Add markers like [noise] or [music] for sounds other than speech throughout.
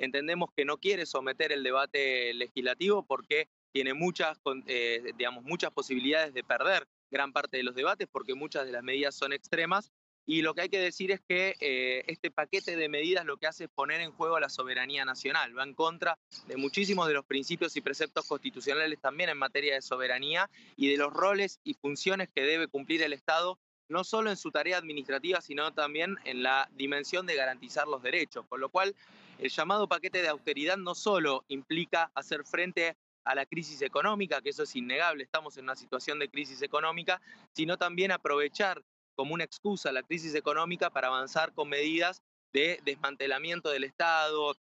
entendemos que no quiere someter el debate legislativo porque tiene muchas, eh, digamos, muchas posibilidades de perder gran parte de los debates porque muchas de las medidas son extremas. Y lo que hay que decir es que eh, este paquete de medidas lo que hace es poner en juego la soberanía nacional, va en contra de muchísimos de los principios y preceptos constitucionales también en materia de soberanía y de los roles y funciones que debe cumplir el Estado no solo en su tarea administrativa, sino también en la dimensión de garantizar los derechos. Con lo cual, el llamado paquete de austeridad no solo implica hacer frente a la crisis económica, que eso es innegable, estamos en una situación de crisis económica, sino también aprovechar como una excusa la crisis económica para avanzar con medidas de desmantelamiento del Estado,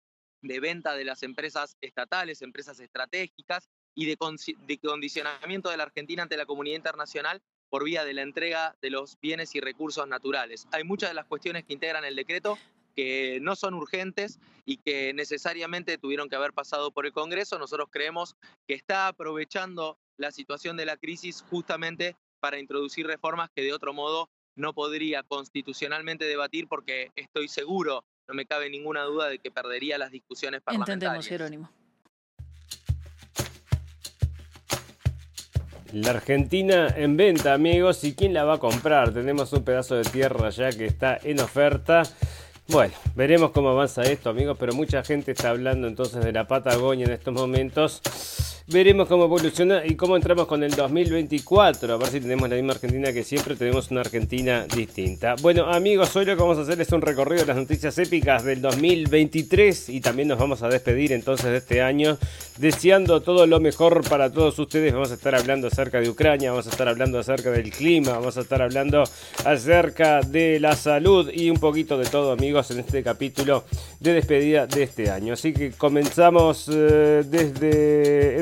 de venta de las empresas estatales, empresas estratégicas y de, condicionamiento de la Argentina ante la comunidad internacional por vía de la entrega de los bienes y recursos naturales. Hay muchas de las cuestiones que integran el decreto que no son urgentes y que necesariamente tuvieron que haber pasado por el Congreso. Nosotros creemos que está aprovechando la situación de la crisis justamente para introducir reformas que de otro modo no podría constitucionalmente debatir porque estoy seguro, no me cabe ninguna duda de que perdería las discusiones parlamentarias. Entendemos, Jerónimo. La Argentina en venta, amigos. ¿Y quién la va a comprar? Tenemos un pedazo de tierra ya que está en oferta. Bueno, veremos cómo avanza esto, amigos, pero mucha gente está hablando entonces de la Patagonia en estos momentos. Veremos cómo evoluciona y cómo entramos con el 2024. A ver si tenemos la misma Argentina que siempre, tenemos una Argentina distinta. Bueno, amigos, hoy lo que vamos a hacer es un recorrido de las noticias épicas del 2023 y también nos vamos a despedir entonces de este año deseando todo lo mejor para todos ustedes. Vamos a estar hablando acerca de Ucrania, vamos a estar hablando acerca del clima, vamos a estar hablando acerca de la salud y un poquito de todo, amigos, en este capítulo de despedida de este año. Así que comenzamos eh, desde,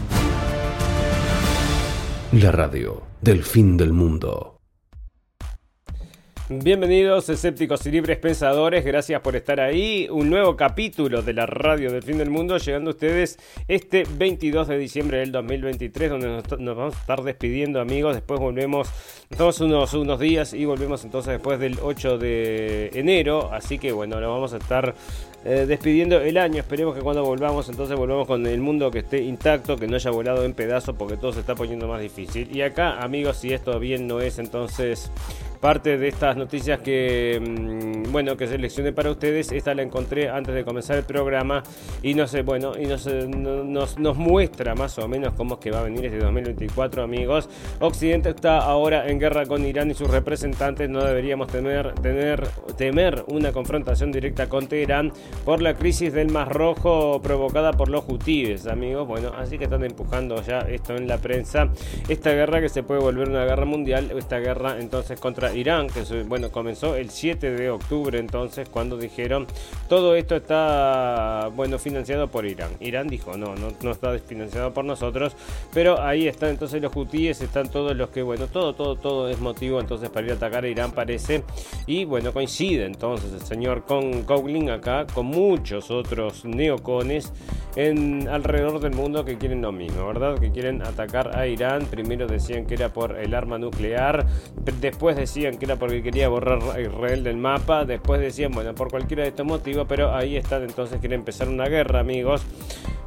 La radio del fin del mundo. Bienvenidos escépticos y libres pensadores, gracias por estar ahí. Un nuevo capítulo de la radio del fin del mundo llegando a ustedes este 22 de diciembre del 2023 donde nos, vamos a estar despidiendo amigos. Después volvemos, estamos unos, unos días y volvemos entonces después del 8 de enero. Así que bueno, nos vamos a estar eh, despidiendo el año. Esperemos que cuando volvamos, entonces volvamos con el mundo que esté intacto, que no haya volado en pedazos, porque todo se está poniendo más difícil. Y acá, amigos, si esto bien no es, entonces parte de estas noticias que, mm, bueno, que seleccioné para ustedes. Esta la encontré antes de comenzar el programa y no sé, bueno, y nos, nos, nos muestra más o menos cómo es que va a venir este 2024, amigos. Occidente está ahora en guerra con Irán y sus representantes. No deberíamos temer, tener, temer una confrontación directa con Teherán por la crisis del Mar Rojo provocada por los hutíes, amigos. Bueno, así que están empujando ya esto en la prensa. Esta guerra que se puede volver una guerra mundial, esta guerra entonces contra Irán, que bueno, comenzó el 7 de octubre entonces cuando dijeron todo esto está bueno financiado por Irán. Irán dijo no, no, no está financiado por nosotros, pero ahí están entonces los hutíes, están todos los que bueno, todo, todo, todo es motivo entonces para ir a atacar a Irán parece y bueno, coincide entonces el señor con Cowling acá con muchos otros neocones en alrededor del mundo que quieren lo mismo, ¿verdad? Que quieren atacar a Irán. Primero decían que era por el arma nuclear, después decían que era porque quería borrar a Israel del mapa. Después decían, bueno, por cualquiera de estos motivos, pero ahí están, entonces quiere empezar una guerra, amigos.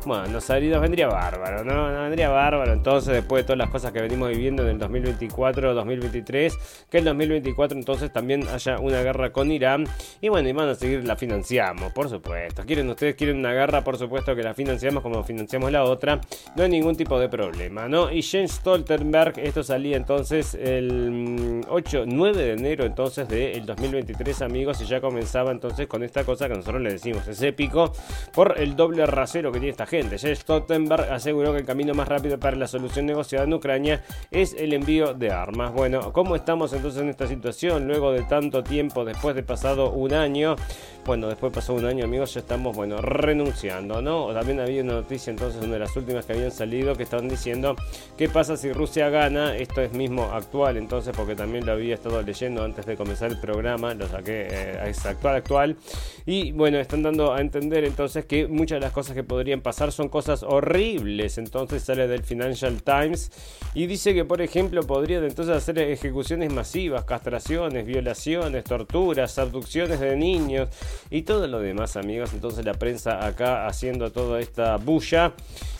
Bueno, los heridos vendría bárbaro, ¿no? Vendría bárbaro. Entonces, después de todas las cosas que venimos viviendo en el 2024, 2023, que el 2024 entonces también haya una guerra con Irán. Y bueno, y van a seguir, la financiamos, por supuesto. ¿Quieren ustedes quieren una guerra? Por supuesto que la financiamos como financiamos la otra. No hay ningún tipo de problema, ¿no? Y Jens Stoltenberg, esto salía entonces el 8, 9 de enero entonces del 2023, amigos. Y ya comenzaba entonces con esta cosa que nosotros le decimos. Es épico por el doble rasero que tiene esta gente gente. Jens Stoltenberg aseguró que el camino más rápido para la solución negociada en Ucrania es el envío de armas. Bueno, ¿cómo estamos entonces en esta situación luego de tanto tiempo, después de pasado un año? Bueno, después pasó un año, amigos, ya estamos, bueno, renunciando, ¿no? También había una noticia entonces, una de las últimas que habían salido, que estaban diciendo, ¿qué pasa si Rusia gana? Esto es mismo actual, entonces, porque también lo había estado leyendo antes de comenzar el programa, lo saqué, eh, es actual, actual. Y bueno, están dando a entender entonces que muchas de las cosas que podrían pasar son cosas horribles. Entonces sale del Financial Times y dice que, por ejemplo, podrían entonces hacer ejecuciones masivas, castraciones, violaciones, torturas, abducciones de niños y todo lo demás, amigos. Entonces la prensa acá haciendo toda esta bulla.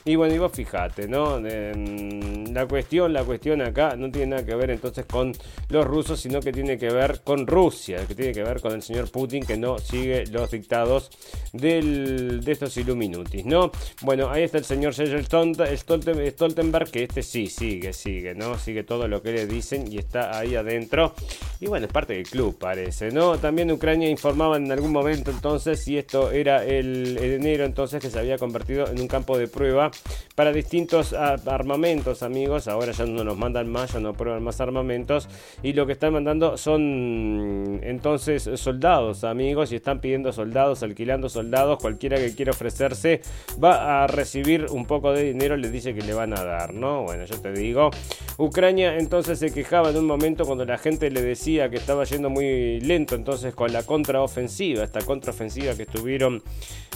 Y bueno, y vos fijate, ¿no? La cuestión, la cuestión acá no tiene nada que ver entonces con los rusos, sino que tiene que ver con Rusia, que tiene que ver con el señor Putin que no sigue los dictados del, de estos Illuminutis, ¿no? Bueno, ahí está el señor Stoltenberg, que este sí sigue, sigue, ¿no? Sigue todo lo que le dicen y está ahí adentro. Y bueno, es parte del club, parece, ¿no? También Ucrania informaba en algún momento entonces si esto era el enero entonces que se había convertido en un campo de prueba para distintos armamentos, amigos. Ahora ya no nos mandan más, ya no prueban más armamentos. Y lo que están mandando son entonces soldados, amigos. Y están pidiendo soldados, alquilando soldados. Cualquiera que quiera ofrecerse va a recibir un poco de dinero. Le dice que le van a dar, ¿no? Bueno, yo te digo. Ucrania entonces se quejaba en un momento cuando la gente le decía que estaba yendo muy lento. Entonces con la contraofensiva, esta contraofensiva que estuvieron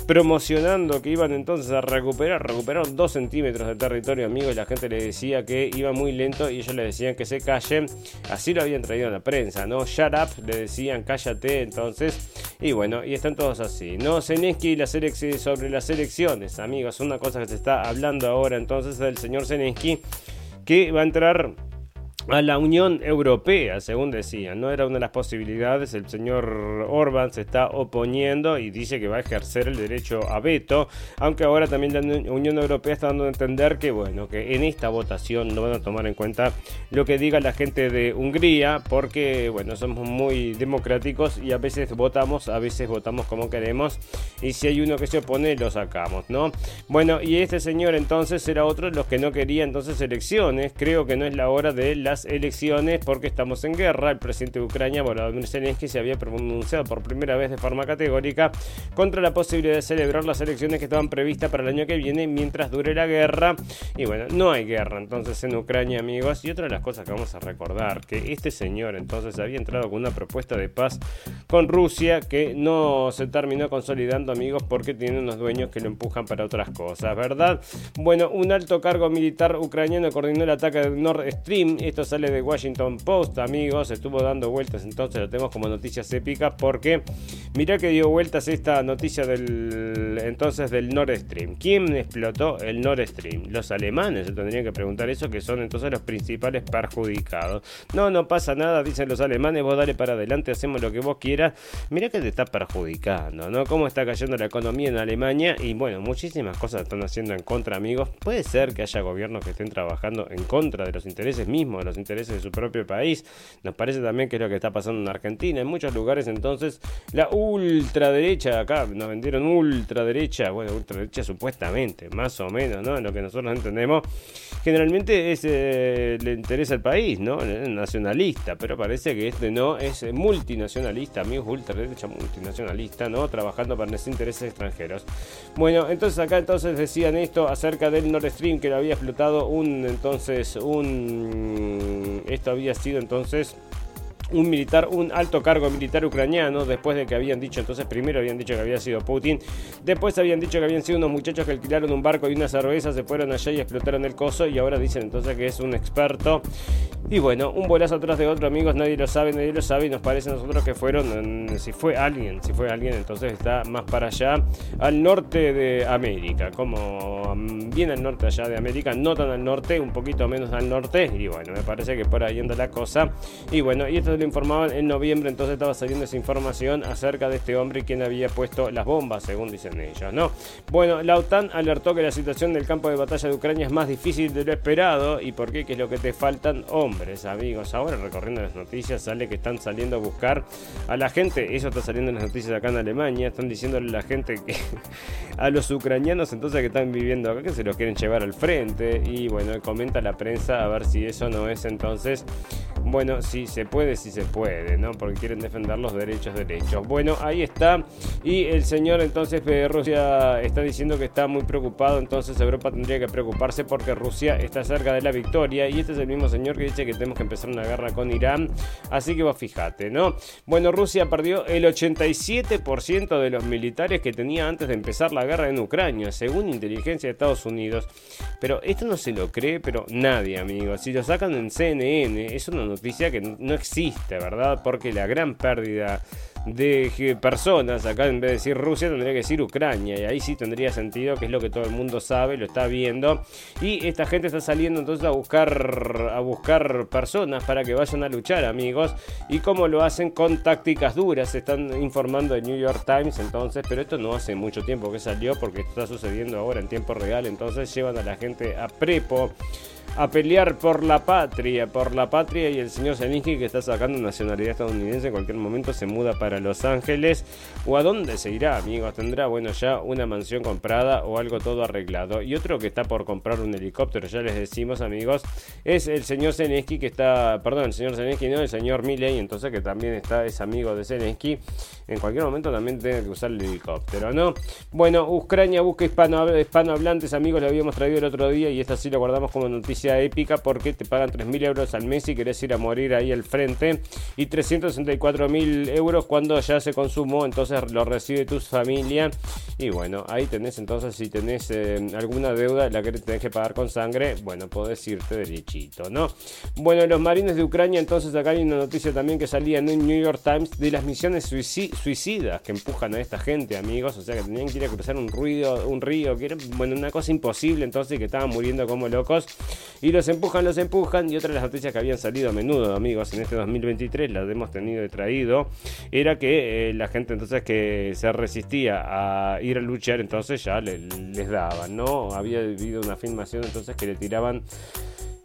promocionando que iban entonces a recuperar, recuperaron dos centímetros de territorio, amigos, la gente le decía que iba muy lento y ellos le decían que se callen. Así lo habían traído a la prensa, ¿no? Shut up, le decían cállate, entonces. Y bueno, y están todos así, ¿no? Zelensky y la sobre las elecciones, amigos, una cosa que se está hablando ahora entonces del señor Zelensky que va a entrar a la Unión Europea, según decían. No era una de las posibilidades. El señor Orban se está oponiendo y dice que va a ejercer el derecho a veto. Aunque ahora también la Unión Europea está dando a entender que, bueno, que en esta votación no van a tomar en cuenta lo que diga la gente de Hungría, porque, bueno, somos muy democráticos y a veces votamos, a veces votamos como queremos. Y si hay uno que se opone, lo sacamos, ¿no? Bueno, y este señor entonces era otro de los que no quería entonces elecciones. Creo que no es la hora de las elecciones porque estamos en guerra. El presidente de Ucrania, Volodymyr Zelensky, se había pronunciado por primera vez de forma categórica contra la posibilidad de celebrar las elecciones que estaban previstas para el año que viene mientras dure la guerra. Y bueno, no hay guerra entonces en Ucrania, amigos. Y otra de las cosas que vamos a recordar, que este señor entonces había entrado con una propuesta de paz con Rusia que no se terminó consolidando, amigos, porque tiene unos dueños que lo empujan para otras cosas, ¿verdad? Bueno, un alto cargo militar ucraniano coordinó el ataque de Nord Stream. Esto sale de Washington Post, amigos. Estuvo dando vueltas, entonces lo tenemos como noticias épicas porque mirá que dio vueltas esta noticia del entonces del Nord Stream. ¿Quién explotó el Nord Stream? Los alemanes, se tendrían que preguntar eso, que son entonces los principales perjudicados. No, no pasa nada, dicen los alemanes, vos dale para adelante, hacemos lo que vos quieras. Mirá que te está perjudicando, ¿no? Cómo está cayendo la economía en Alemania y bueno, muchísimas cosas están haciendo en contra, amigos. Puede ser que haya gobiernos que estén trabajando en contra de los intereses mismos de los intereses de su propio país. Nos parece también que es lo que está pasando en Argentina. En muchos lugares entonces la ultraderecha, acá nos vendieron ultraderecha, bueno, ultraderecha supuestamente, más o menos, ¿no? En lo que nosotros entendemos, generalmente es, eh, le interesa al país, ¿no? Nacionalista, pero parece que este no es multinacionalista, amigos, ultraderecha multinacionalista, ¿no? Trabajando para los intereses extranjeros. Bueno, entonces acá entonces decían esto acerca del Nord Stream que lo había explotado un entonces un esto había sido entonces un militar, un alto cargo militar ucraniano, después de que habían dicho, entonces primero habían dicho que había sido Putin, después habían dicho que habían sido unos muchachos que alquilaron un barco y una cerveza, se fueron allá y explotaron el coso y ahora dicen entonces que es un experto. Y bueno, un bolazo atrás de otro, amigos, nadie lo sabe, nadie lo sabe y nos parece a nosotros que fueron, si fue alguien, si fue alguien, entonces está más para allá, al norte de América, como mm, bien al norte allá de América, no tan al norte, un poquito menos al norte, y bueno, me parece que por ahí anda la cosa. Y bueno, y esto lo informaban en noviembre, entonces estaba saliendo esa información acerca de este hombre y quien había puesto las bombas, según dicen ellos, ¿no? Bueno, la OTAN alertó que la situación del campo de batalla de Ucrania es más difícil de lo esperado. ¿Y por qué? Que es lo que te faltan hombres, amigos. Ahora recorriendo las noticias sale que están saliendo a buscar a la gente. Eso está saliendo en las noticias acá en Alemania. Están diciéndole a la gente que [laughs] a los ucranianos entonces que están viviendo acá que se los quieren llevar al frente. Y bueno, comenta la prensa a ver si eso no es entonces bueno, sí se puede, sí se puede, ¿no? Porque quieren defender los derechos derechos. Bueno, ahí está. Y el señor entonces de Rusia está diciendo que está muy preocupado. Entonces Europa tendría que preocuparse porque Rusia está cerca de la victoria. Y este es el mismo señor que dice que tenemos que empezar una guerra con Irán. Así que vos fíjate, ¿no? Bueno, Rusia perdió el 87% de los militares que tenía antes de empezar la guerra en Ucrania, según inteligencia de Estados Unidos. Pero esto no se lo cree, pero nadie, amigos. Si lo sacan en CNN, eso no noticia que no existe, ¿verdad? Porque la gran pérdida de personas, acá en vez de decir Rusia tendría que decir Ucrania, y ahí sí tendría sentido, que es lo que todo el mundo sabe, lo está viendo, y esta gente está saliendo entonces a buscar, a buscar personas para que vayan a luchar, amigos, y como lo hacen con tácticas duras, se están informando de New York Times entonces, pero esto no hace mucho tiempo que salió, porque esto está sucediendo ahora en tiempo real, entonces llevan a la gente a prepo a pelear por la patria, por la patria y el señor Zelensky que está sacando nacionalidad estadounidense en cualquier momento se muda para Los Ángeles. O a dónde se irá, amigos, tendrá bueno ya una mansión comprada o algo todo arreglado y otro que está por comprar un helicóptero, ya les decimos amigos, es el señor Zelensky que está, perdón, el señor Zelensky no, el señor Milley, entonces que también está es amigo de Zelensky, en cualquier momento también tiene que usar el helicóptero, ¿no? Bueno, Ucrania busca hispano, hispanohablantes, amigos, lo habíamos traído el otro día y esta sí lo guardamos como noticia épica porque te pagan 3.000 euros al mes y querés ir a morir ahí al frente y 364.000 euros cuando ya se consumó, entonces lo recibe tu familia y bueno, ahí tenés entonces si tenés eh, alguna deuda la que tenés que pagar con sangre, bueno, podés irte derechito, ¿no? Bueno, los marines de Ucrania, entonces acá hay una noticia también que salía en el New York Times de las misiones suicidas que empujan a esta gente, amigos, o sea que tenían que ir a cruzar un ruido, un río, que era, bueno, una cosa imposible entonces que estaban muriendo como locos y los empujan, los empujan. Y otra de las noticias que habían salido a menudo, amigos, en este 2023, las hemos tenido y traído, era que eh, la gente entonces que se resistía a ir a luchar, entonces ya les daban, ¿no? Había habido una filmación entonces que le tiraban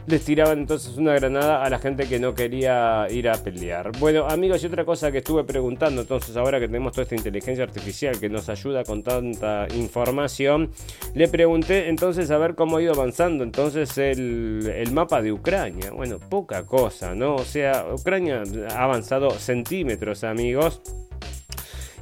les tiraban entonces una granada a la gente que no quería ir a pelear. Bueno, amigos, y otra cosa que estuve preguntando, entonces ahora que tenemos toda esta inteligencia artificial que nos ayuda con tanta información, le pregunté entonces a ver cómo ha ido avanzando entonces el, el mapa de Ucrania. Bueno, poca cosa, ¿no? O sea, Ucrania ha avanzado centímetros, amigos.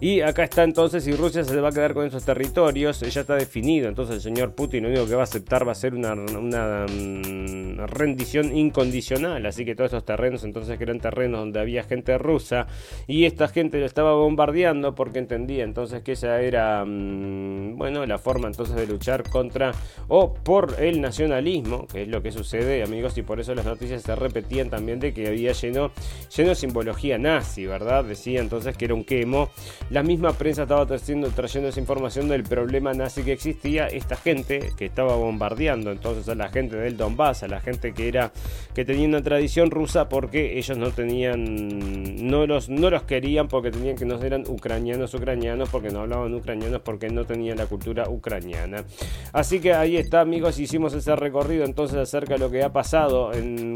Y acá está entonces, si Rusia se va a quedar con esos territorios, ya está definido. Entonces el señor Putin lo único que va a aceptar va a ser una, una, mm, rendición incondicional. Así que todos estos terrenos, entonces que eran terrenos donde había gente rusa y esta gente lo estaba bombardeando porque entendía entonces que esa era, mm, bueno, la forma entonces de luchar contra o por el nacionalismo, que es lo que sucede, amigos, y por eso las noticias se repetían también de que había lleno, lleno de simbología nazi, ¿verdad? Decía entonces que era un quemo la misma prensa estaba trayendo, trayendo esa información del problema nazi que existía. Esta gente que estaba bombardeando entonces a la gente del Donbass, a la gente que era que tenía una tradición rusa porque ellos no tenían, no los, no los querían porque tenían que no eran ucranianos ucranianos porque no hablaban ucranianos porque no tenían la cultura ucraniana. Así que ahí está amigos, hicimos ese recorrido entonces acerca de lo que ha pasado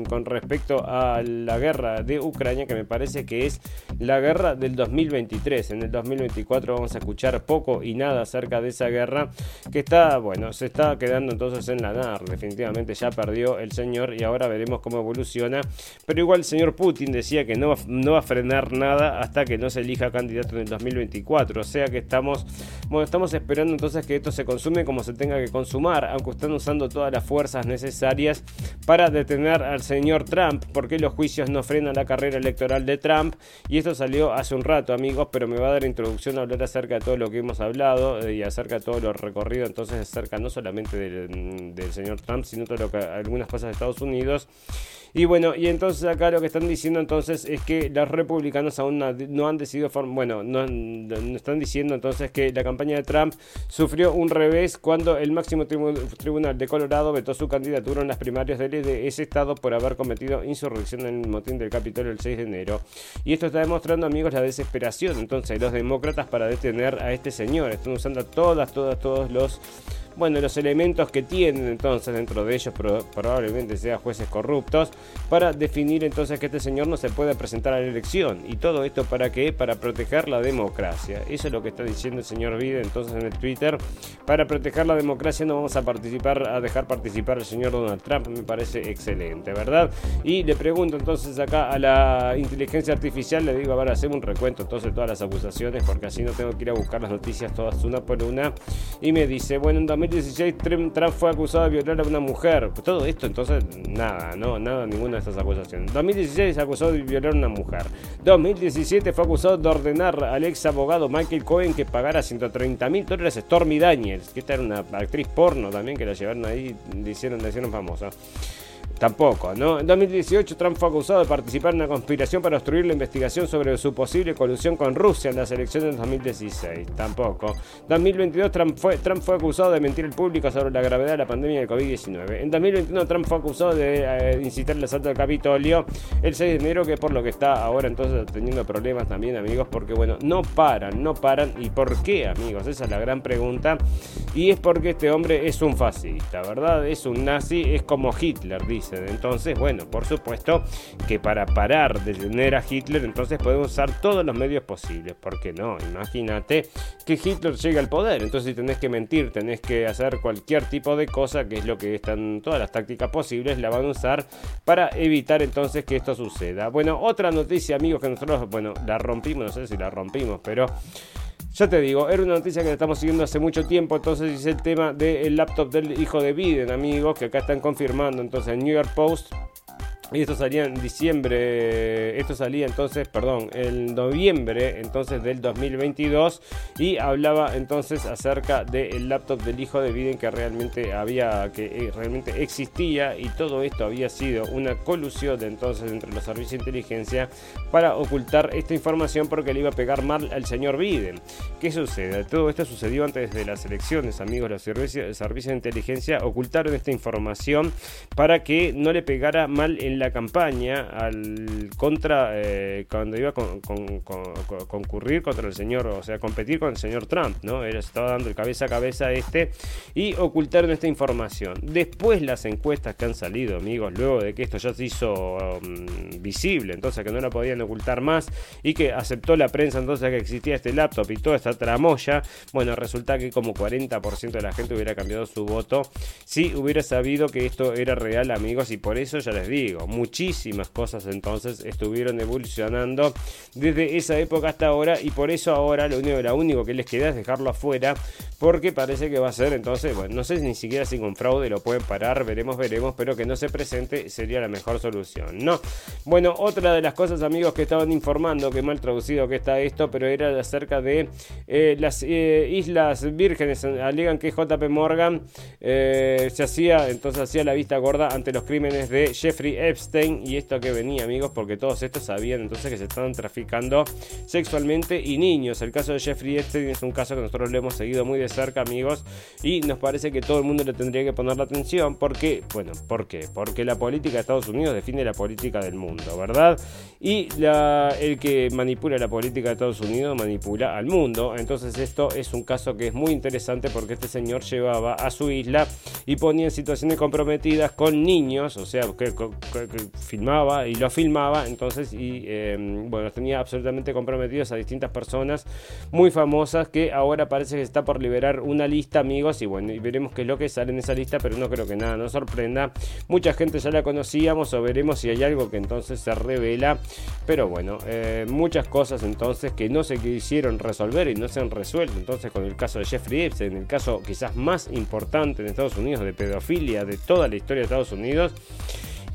con respecto a la guerra de Ucrania que me parece que es la guerra del 2023. En el 2024 vamos a escuchar poco y nada acerca de esa guerra que está, bueno, se está quedando entonces en la nada. Definitivamente ya perdió el señor y ahora veremos cómo evoluciona. Pero igual el señor Putin decía que no no va a frenar nada hasta que no se elija candidato en el 2024. O sea que estamos, bueno, estamos esperando entonces que esto se consume como se tenga que consumar, aunque están usando todas las fuerzas necesarias para detener al señor Trump, porque los juicios no frenan la carrera electoral de Trump. Y esto salió hace un rato, amigos, pero me va a dar introducción hablar acerca de todo lo que hemos hablado eh, y acerca de todo lo recorrido, entonces acerca no solamente del, del señor Trump, sino todo lo que algunas cosas de Estados Unidos y bueno, y entonces acá lo que están diciendo entonces es que los republicanos aún no, han decidido, bueno, no, están diciendo entonces que la campaña de Trump sufrió un revés cuando el máximo tribunal de Colorado vetó su candidatura en las primarias de ese estado por haber cometido insurrección en el motín del Capitolio el 6 de enero. Y esto está demostrando, amigos, la desesperación entonces de los demócratas para detener a este señor. Están usando todas, todas, todos los bueno, los elementos que tienen entonces dentro de ellos probablemente sean jueces corruptos, para definir entonces que este señor no se puede presentar a la elección. ¿Y todo esto para qué? Para proteger la democracia. Eso es lo que está diciendo el señor Biden entonces en el Twitter. Para proteger la democracia no vamos a participar, a dejar participar al señor Donald Trump. Me parece excelente, ¿verdad? Y le pregunto entonces acá a la inteligencia artificial, le digo, a ver, hacemos un recuento entonces de todas las acusaciones, porque así no tengo que ir a buscar las noticias todas una por una. Y me dice, bueno, en 2016 Trump fue acusado de violar a una mujer. Pues todo esto entonces, nada, no, nada, ninguna de estas acusaciones. 2016 acusado de violar a una mujer. 2017 fue acusado de ordenar al ex abogado Michael Cohen que pagara 130 mil dólares a Stormy Daniels, que esta era una actriz porno también que la llevaron ahí, le hicieron, le hicieron famosa. Tampoco, ¿no? En 2018 Trump fue acusado de participar en una conspiración para obstruir la investigación sobre su posible colusión con Rusia en las elecciones de 2016. Tampoco. 2022 Trump fue, Trump fue acusado de mentir al público sobre la gravedad de la pandemia del COVID-19. En 2021 Trump fue acusado de eh, incitar el asalto al Capitolio el 6 de enero, que es por lo que está ahora entonces teniendo problemas también, amigos, porque bueno, no paran, no paran. ¿Y por qué, amigos? Esa es la gran pregunta. Y es porque este hombre es un fascista, ¿verdad? Es un nazi, es como Hitler, dice. Entonces, bueno, por supuesto que para parar de tener a Hitler, entonces podemos usar todos los medios posibles. ¿Por qué no? Imagínate que Hitler llegue al poder. Entonces, si tenés que mentir, tenés que hacer cualquier tipo de cosa, que es lo que están todas las tácticas posibles, la van a usar para evitar entonces que esto suceda. Bueno, otra noticia, amigos, que nosotros, bueno, la rompimos, no sé si la rompimos, pero... Ya te digo, era una noticia que estamos siguiendo hace mucho tiempo, entonces es el tema del laptop del hijo de Biden, amigos, que acá están confirmando. Entonces, el New York Post y esto salía en diciembre, esto salía entonces, perdón, en noviembre entonces del 2022 y hablaba entonces acerca del laptop del hijo de Biden que realmente había, que eh, realmente existía y todo esto había sido una colusión de entonces entre los servicios de inteligencia para ocultar esta información porque le iba a pegar mal al señor Biden. ¿Qué sucede? Todo esto sucedió antes de las elecciones, amigos, los servicios, servicios de inteligencia ocultaron esta información para que no le pegara mal la campaña al contra eh, cuando iba a con, concurrir contra el señor, o sea, competir con el señor Trump, ¿no? Él estaba dando el cabeza a cabeza a este y ocultaron esta información. Después las encuestas que han salido, amigos, luego de que esto ya se hizo um, visible, entonces que no la podían ocultar más y que aceptó la prensa entonces que existía este laptop y toda esta tramoya, bueno, resulta que como 40% de la gente hubiera cambiado su voto si hubiera sabido que esto era real, amigos, y por eso ya les digo, muchísimas cosas entonces estuvieron evolucionando desde esa época hasta ahora y por eso ahora lo único, que les queda es dejarlo afuera porque parece que va a ser entonces, bueno, no sé ni siquiera si con fraude lo pueden parar, veremos, veremos, pero que no se presente sería la mejor solución, ¿no? Bueno, otra de las cosas amigos que estaban informando, que mal traducido que está esto, pero era acerca de eh, las eh, Islas Vírgenes, alegan que JP Morgan eh, se hacía, entonces hacía la vista gorda ante los crímenes de Jeffrey Epstein y esto que venía, amigos, porque todos estos sabían entonces que se estaban traficando sexualmente y niños. El caso de Jeffrey Epstein es un caso que nosotros lo hemos seguido muy de cerca, amigos, y nos parece que todo el mundo le tendría que poner la atención porque, bueno, ¿por qué? Porque la política de Estados Unidos define la política del mundo, ¿verdad? Y la, el que manipula la política de Estados Unidos manipula al mundo. Entonces esto es un caso que es muy interesante porque este señor llevaba a su isla y ponía en situaciones comprometidas con niños, o sea, que, filmaba y lo filmaba, entonces, y em, bueno, tenía absolutamente comprometidos a distintas personas muy famosas que ahora parece que está por liberar una lista, amigos, y bueno, y veremos qué es lo que sale en esa lista, pero no creo que nada nos sorprenda. Mucha gente ya la conocíamos o veremos si hay algo que entonces se revela, pero bueno, eh, muchas cosas entonces que no se quisieron resolver y no se han resuelto, entonces con el caso de Jeffrey Epstein, el caso quizás más importante en Estados Unidos de pedofilia de toda la historia de Estados Unidos,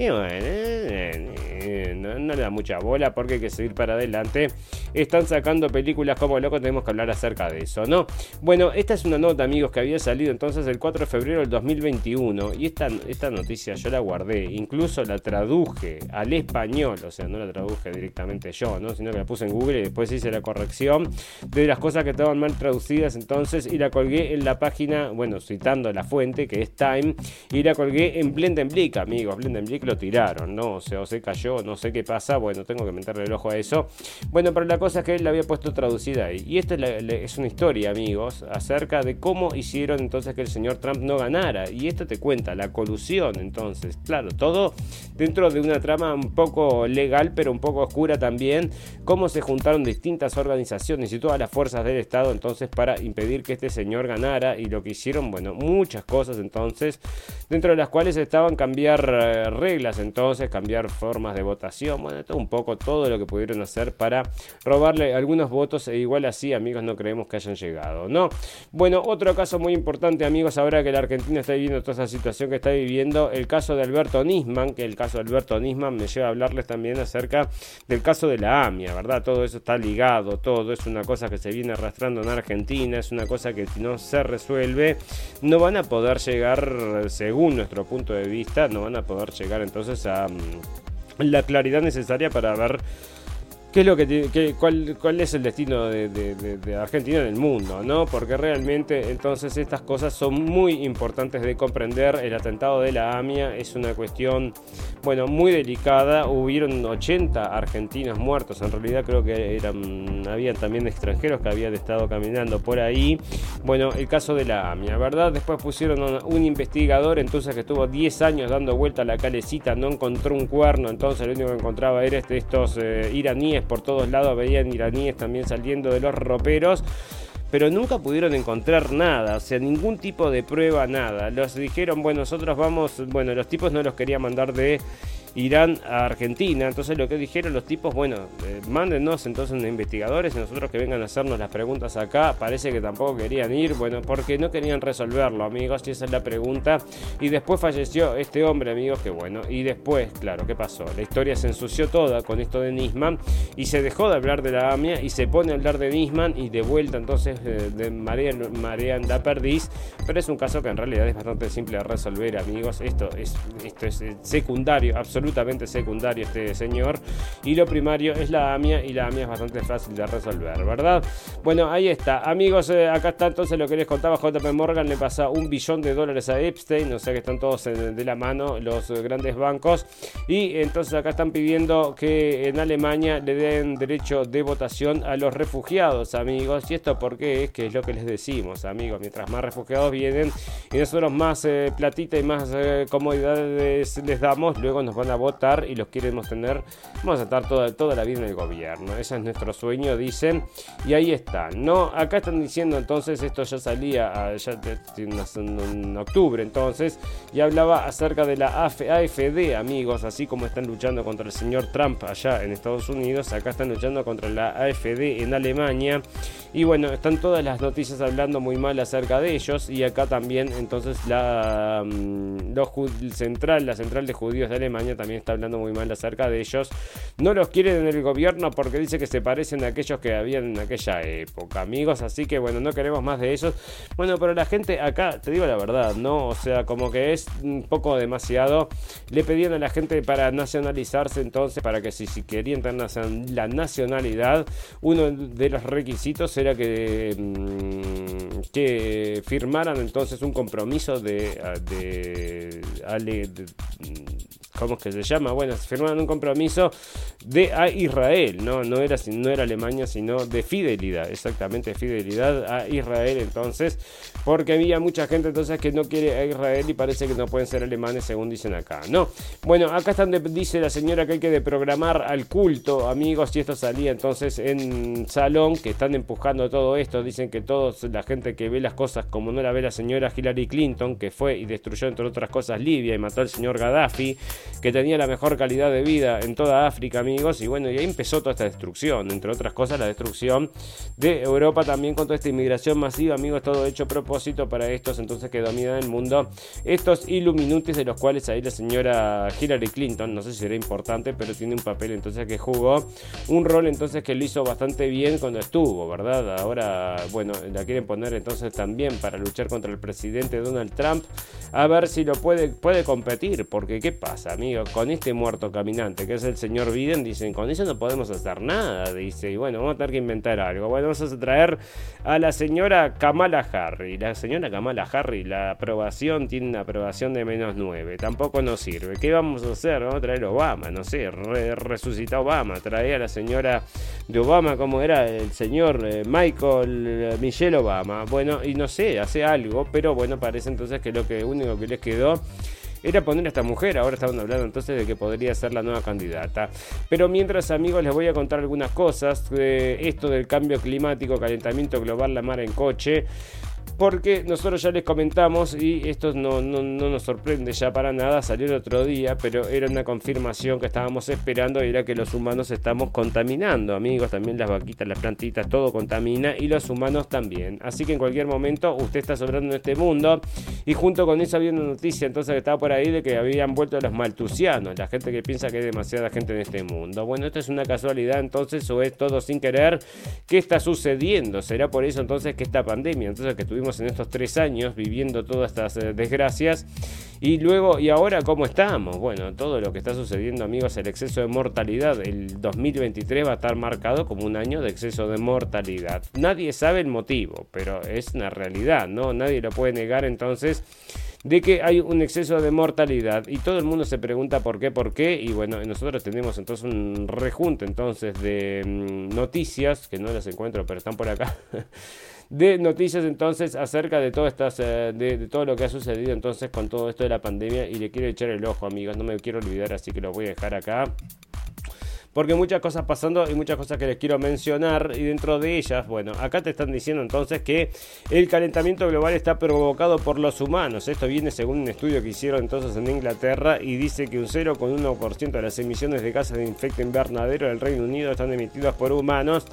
y bueno, eh, eh, no, le da mucha bola porque hay que seguir para adelante. Están sacando películas como loco, tenemos que hablar acerca de eso, ¿no? Bueno, esta es una nota, amigos, que había salido entonces el 4 de febrero del 2021. Y esta, esta noticia yo la guardé, incluso la traduje al español, o sea, no la traduje directamente yo, ¿no? Sino que la puse en Google y después hice la corrección de las cosas que estaban mal traducidas entonces y la colgué en la página, bueno, citando la fuente que es Time, y la colgué en Blendenblick, amigos. Blendenblick lo tiraron, ¿no? O sea, o se cayó, no sé qué pasa, bueno, tengo que meterle el ojo a eso. Bueno, pero la cosa es que él la había puesto traducida ahí. Y esto es, una historia, amigos, acerca de cómo hicieron entonces que el señor Trump no ganara. Y esto te cuenta la colusión, entonces, claro, todo dentro de una trama un poco legal, pero un poco oscura también, cómo se juntaron distintas organizaciones y todas las fuerzas del Estado entonces para impedir que este señor ganara y lo que hicieron, bueno, muchas cosas entonces, dentro de las cuales estaban cambiar eh, reglas entonces, cambiar formas de votación, bueno, todo un poco todo lo que pudieron hacer para robarle algunos votos e igual así, amigos, no creemos que hayan llegado, ¿no? Bueno, otro caso muy importante, amigos, ahora que la Argentina está viviendo toda esa situación que está viviendo, el caso de Alberto Nisman, que el caso de Alberto Nisman me lleva a hablarles también acerca del caso de la AMIA, ¿verdad? Todo eso está ligado, todo es una cosa que se viene arrastrando en Argentina, es una cosa que si no se resuelve, no van a poder llegar, según nuestro punto de vista, no van a poder llegar entonces a la claridad necesaria para ver qué es lo que, cuál, cuál, es el destino de, Argentina en el mundo, ¿no? Porque realmente entonces estas cosas son muy importantes de comprender. El atentado de la AMIA es una cuestión, bueno, muy delicada. Hubieron 80 argentinos muertos. En realidad creo que eran, había también extranjeros que habían estado caminando por ahí. Bueno, el caso de la AMIA, ¿verdad? Después pusieron un investigador, entonces que estuvo 10 años dando vuelta a la calecita, no encontró un cuerno, entonces lo único que encontraba era este, estos eh, iraníes por todos lados, veían iraníes también saliendo de los roperos pero nunca pudieron encontrar nada, o sea, ningún tipo de prueba, nada. Los dijeron, bueno, nosotros vamos, bueno, los tipos no los querían mandar de irán a Argentina. Entonces lo que dijeron los tipos, bueno, eh, mándenos entonces investigadores y nosotros que vengan a hacernos las preguntas acá. Parece que tampoco querían ir, bueno, porque no querían resolverlo, amigos, y esa es la pregunta. Y después falleció este hombre, amigos, que bueno. Y después, claro, ¿qué pasó? La historia se ensució toda con esto de Nisman y se dejó de hablar de la AMIA y se pone a hablar de Nisman y de vuelta entonces eh, de María, María da Perdiz. Pero es un caso que en realidad es bastante simple de resolver, amigos. Esto es, esto es eh, secundario, absolutamente absolutamente secundario este señor. Y lo primario es la AMIA y la AMIA es bastante fácil de resolver, ¿verdad? Bueno, ahí está. Amigos, eh, acá está entonces lo que les contaba JP Morgan. Le pasa un billón de dólares a Epstein. O sea que están todos de la mano los grandes bancos. Y entonces acá están pidiendo que en Alemania le den derecho de votación a los refugiados, amigos. Y esto porque es que es lo que les decimos, amigos. Mientras más refugiados vienen y nosotros más eh, platita y más eh, comodidades les damos, luego nos van a votar y los queremos tener, vamos a estar toda, toda la vida en el gobierno. Ese es nuestro sueño, dicen. Y ahí están, ¿no? Acá están diciendo entonces, esto ya salía ya en octubre entonces, y hablaba acerca de la AFD, amigos, así como están luchando contra el señor Trump allá en Estados Unidos, acá están luchando contra la AFD en Alemania. Y bueno, están todas las noticias hablando muy mal acerca de ellos. Y acá también entonces la, mm, los, central, la central de judíos de Alemania también está hablando muy mal acerca de ellos. No los quieren en el gobierno porque dice que se parecen a aquellos que habían en aquella época, amigos. Así que bueno, no queremos más de ellos. Bueno, pero la gente acá, te digo la verdad, ¿no? O sea, como que es un poco demasiado. Le pedían a la gente para nacionalizarse entonces, para que si, si querían tener la nacionalidad, uno de los requisitos era que, mm, que firmaran entonces un compromiso de, de, de ¿cómo es que se llama? Bueno, firmaron un compromiso de a Israel, ¿no? No era, no era Alemania, sino de fidelidad, exactamente, fidelidad a Israel entonces, porque había mucha gente entonces que no quiere a Israel y parece que no pueden ser alemanes según dicen acá, ¿no? Bueno, acá están dice la señora que hay que deprogramar al culto, amigos, y esto salía entonces en Salón, que están empujando todo esto, dicen que todos, la gente que ve las cosas como no la ve la señora Hillary Clinton, que fue y destruyó entre otras cosas Libia y mató al señor Gaddafi, que tenía la mejor calidad de vida en toda África, amigos, y bueno, y ahí empezó toda esta destrucción, entre otras cosas la destrucción de Europa también con toda esta inmigración masiva, amigos, todo hecho a propósito para estos entonces que dominan el mundo, estos Illuminati de los cuales ahí la señora Hillary Clinton, no sé si será importante, pero tiene un papel entonces que jugó, un rol entonces que lo hizo bastante bien cuando estuvo, ¿verdad? Ahora, bueno, la quieren poner entonces también para luchar contra el presidente Donald Trump, a ver si lo puede, puede competir, porque ¿qué pasa? amigo, con este muerto caminante que es el señor Biden, dicen, con eso no podemos hacer nada, dice, y bueno, vamos a tener que inventar algo. Bueno, vamos a traer a la señora Kamala Harry. La señora Kamala Harry, la aprobación tiene una aprobación de menos 9, tampoco nos sirve. ¿Qué vamos a hacer? Vamos a traer a Obama, no sé, resucitar a Obama, traer a la señora de Obama, como era el señor eh, Michael eh, Michelle Obama. Bueno, y no sé, hace algo, pero bueno, parece entonces que lo que único que les quedó era poner a esta mujer. Ahora estaban hablando entonces de que podría ser la nueva candidata. Pero mientras, amigos, les voy a contar algunas cosas de esto del cambio climático, calentamiento global, la mar en coche porque nosotros ya les comentamos y esto no, nos sorprende ya para nada, salió el otro día, pero era una confirmación que estábamos esperando y era que los humanos estamos contaminando, amigos, también las vaquitas, las plantitas, todo contamina y los humanos también. Así que en cualquier momento usted está sobrando en este mundo y junto con eso había una noticia entonces que estaba por ahí de que habían vuelto los maltusianos, la gente que piensa que hay demasiada gente en este mundo. Bueno, esto es una casualidad entonces o es todo sin querer. ¿Qué está sucediendo? ¿Será por eso entonces que esta pandemia, entonces que tuvimos en estos tres años viviendo todas estas eh, desgracias. Y luego, ¿y ahora cómo estamos? Bueno, todo lo que está sucediendo, amigos, el exceso de mortalidad. El 2023 va a estar marcado como un año de exceso de mortalidad. Nadie sabe el motivo, pero es una realidad, ¿no? Nadie lo puede negar entonces de que hay un exceso de mortalidad y todo el mundo se pregunta por qué, por qué y bueno, nosotros tenemos entonces un rejunte entonces de mm, noticias que no las encuentro pero están por acá [laughs] de noticias entonces acerca de todo, estas, eh, de, todo lo que ha sucedido entonces con todo esto de la pandemia y le quiero echar el ojo amigos, no me quiero olvidar así que lo voy a dejar acá porque muchas cosas pasando y muchas cosas que les quiero mencionar y dentro de ellas, bueno, acá te están diciendo entonces que el calentamiento global está provocado por los humanos. Esto viene según un estudio que hicieron entonces en Inglaterra y dice que un 0,1% de las emisiones de gases de efecto invernadero del Reino Unido están emitidas por humanos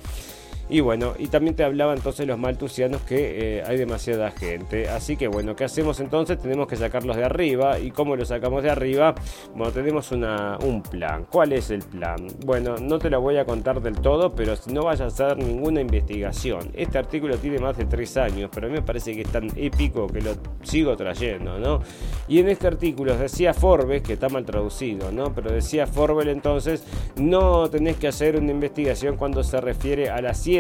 y bueno, y también te hablaba entonces los maltusianos que eh, hay demasiada gente. Así que bueno, ¿qué hacemos entonces? Tenemos que sacarlos de arriba. ¿Y cómo los sacamos de arriba? Bueno, tenemos una, un plan. ¿Cuál es el plan? Bueno, no te lo voy a contar del todo, pero no vayas a hacer ninguna investigación. Este artículo tiene más de tres años, pero a mí me parece que es tan épico que lo sigo trayendo, ¿no? Y en este artículo decía Forbes, que está mal traducido, ¿no? Pero decía Forbes entonces, no tenés que hacer una investigación cuando se refiere a la ciencia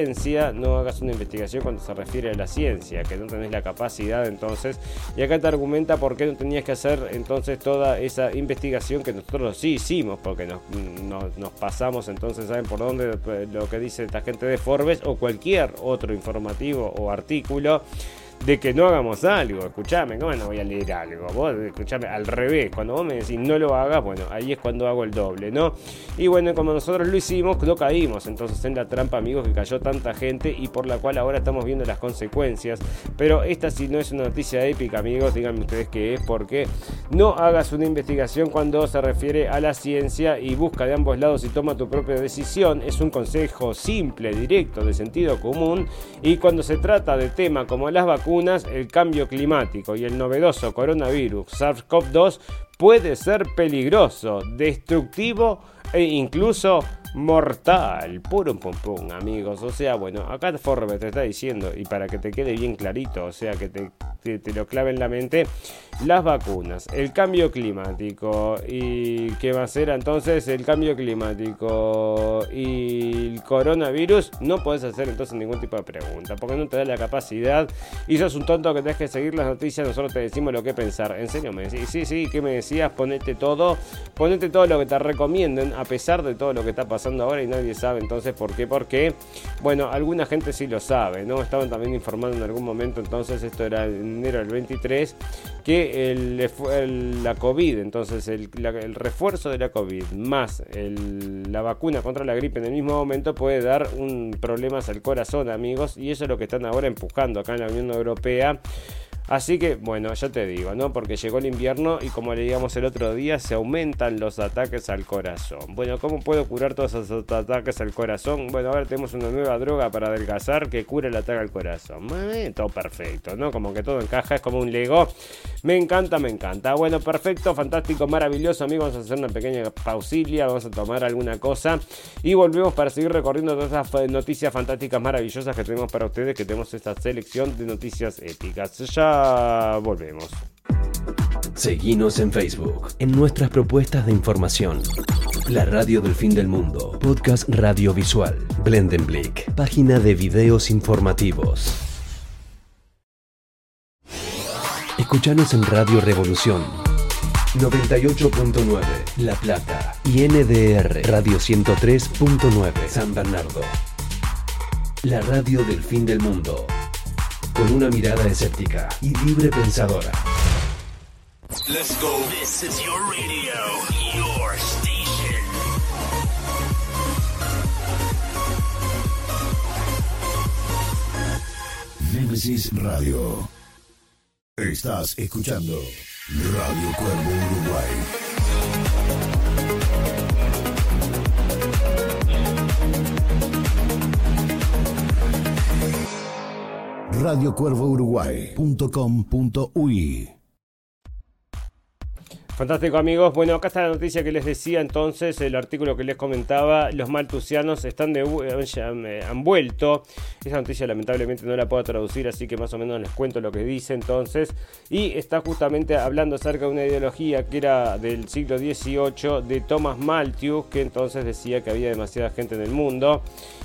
no hagas una investigación cuando se refiere a la ciencia, que no tenés la capacidad entonces. Y acá te argumenta por qué no tenías que hacer entonces toda esa investigación que nosotros sí hicimos, porque nos, nos pasamos entonces, ¿saben por dónde lo que dice esta gente de Forbes o cualquier otro informativo o artículo? De que no hagamos algo. Escuchame, ¿cómo no voy a leer algo? Vos escuchame al revés. Cuando vos me decís no lo hagas, bueno, ahí es cuando hago el doble, ¿no? Y bueno, como nosotros lo hicimos, no caímos entonces en la trampa, amigos, que cayó tanta gente y por la cual ahora estamos viendo las consecuencias. Pero esta sí no es una noticia épica, amigos, díganme ustedes qué es, porque no hagas una investigación cuando se refiere a la ciencia y busca de ambos lados y toma tu propia decisión. Es un consejo simple, directo, de sentido común. Y cuando se trata de temas como las vacunas, el cambio climático y el novedoso coronavirus SARS-CoV-2 puede ser peligroso, destructivo e incluso mortal. Puro pum pum, amigos. O sea, bueno, acá Forbes te está diciendo, y para que te quede bien clarito, o sea, que te, lo clave en la mente, las vacunas, el cambio climático, y qué va a ser entonces el cambio climático y el coronavirus, no puedes hacer entonces ningún tipo de pregunta, porque no te da la capacidad, y sos un tonto que tenés que seguir las noticias, nosotros te decimos lo que pensar. En serio, me decís, sí, sí, ¿qué me decías? Ponete todo, ponete todo lo que te recomienden, a pesar de todo lo que está pasando ahora y nadie sabe entonces por qué, por qué. Bueno, alguna gente sí lo sabe, ¿no? Estaban también informando en algún momento, entonces esto era en enero del 23, que el, la COVID, entonces el, el, refuerzo de la COVID más la vacuna contra la gripe en el mismo momento puede dar un problemas al corazón, amigos, y eso es lo que están ahora empujando acá en la Unión Europea. Así que, bueno, ya te digo, ¿no? Porque llegó el invierno y como leíamos el otro día, se aumentan los ataques al corazón. Bueno, ¿cómo puedo curar todos esos ataques al corazón? Bueno, ahora tenemos una nueva droga para adelgazar que cura el ataque al corazón. todo perfecto, ¿no? Como que todo encaja, es como un Lego. Me encanta, me encanta. Bueno, perfecto, fantástico, maravilloso, amigos. Vamos a hacer una pequeña pausilia, vamos a tomar alguna cosa y volvemos para seguir recorriendo todas esas noticias fantásticas, maravillosas que tenemos para ustedes, que tenemos esta selección de noticias épicas. Ya volvemos. Seguinos en Facebook, en nuestras propuestas de información. La Radio del Fin del Mundo, podcast radiovisual, Blendenblick, página de videos informativos. Escuchanos en Radio Revolución 98.9 La Plata y NDR Radio 103.9 San Bernardo. La radio del fin del mundo. Con una mirada escéptica y libre pensadora. Let's go. This is your radio, your station. Nemesis Radio. Estás escuchando Radio Cuervo Uruguay. radiocuervouruguay.com.uy Fantástico amigos, bueno acá está la noticia que les decía entonces, el artículo que les comentaba, los maltusianos están han vuelto, esa noticia lamentablemente no la puedo traducir, así que más o menos les cuento lo que dice entonces, y está justamente hablando acerca de una ideología que era del siglo XVIII de Thomas Malthus, que entonces decía que había demasiada gente en el mundo,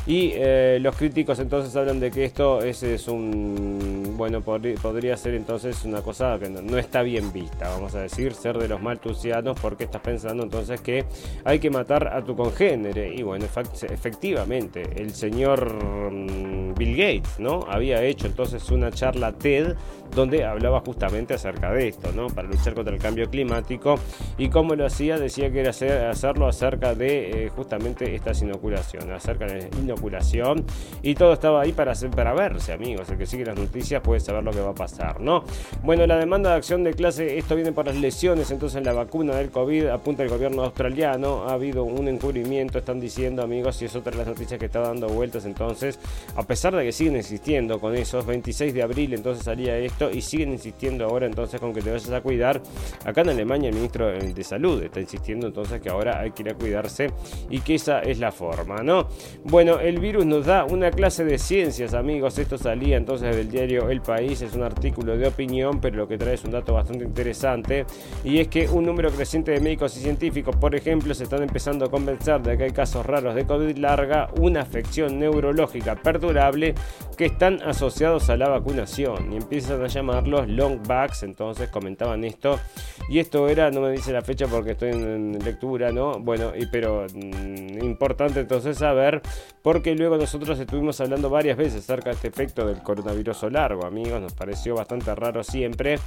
y eh, los críticos entonces hablan de que esto es, es un, bueno, podría ser entonces una cosa que no, no está bien vista, vamos a decir, ser de los maltusianos porque estás pensando entonces que hay que matar a tu congénere. Y bueno, efectivamente, el señor mm, Bill Gates, ¿no? Había hecho entonces una charla TED donde hablaba justamente acerca de esto, ¿no? Para luchar contra el cambio climático y cómo lo hacía, decía que era hacerlo acerca de eh, justamente estas inoculaciones, acerca de la inoculación y todo estaba ahí para, para verse, amigos. El que sigue las noticias puede saber lo que va a pasar, ¿no? Bueno, la demanda de acción de clase, esto viene por las lesiones, entonces en la vacuna del COVID, apunta el gobierno australiano, ha habido un encubrimiento, están diciendo, amigos, y es otra de las noticias que está dando vueltas entonces, a pesar de que siguen insistiendo con esos 26 de abril, entonces salía esto y siguen insistiendo ahora entonces con que te vayas a cuidar. Acá en Alemania el ministro de Salud está insistiendo entonces que ahora hay que ir a cuidarse y que esa es la forma, ¿no? Bueno, el virus nos da una clase de ciencias, amigos. Esto salía entonces del diario El País, es un artículo de opinión, pero lo que trae es un dato bastante interesante y es que un número creciente de médicos y científicos, por ejemplo, se están empezando a convencer de que hay casos raros de COVID larga, una afección neurológica perdurable que están asociados a la vacunación y empiezan a llamarlos long backs, entonces comentaban esto. Y esto era, no me dice la fecha porque estoy en, lectura, ¿no? Bueno, y, pero mm, importante entonces saber, porque luego nosotros estuvimos hablando varias veces acerca de este efecto del coronavirus largo, amigos, nos pareció bastante raro siempre.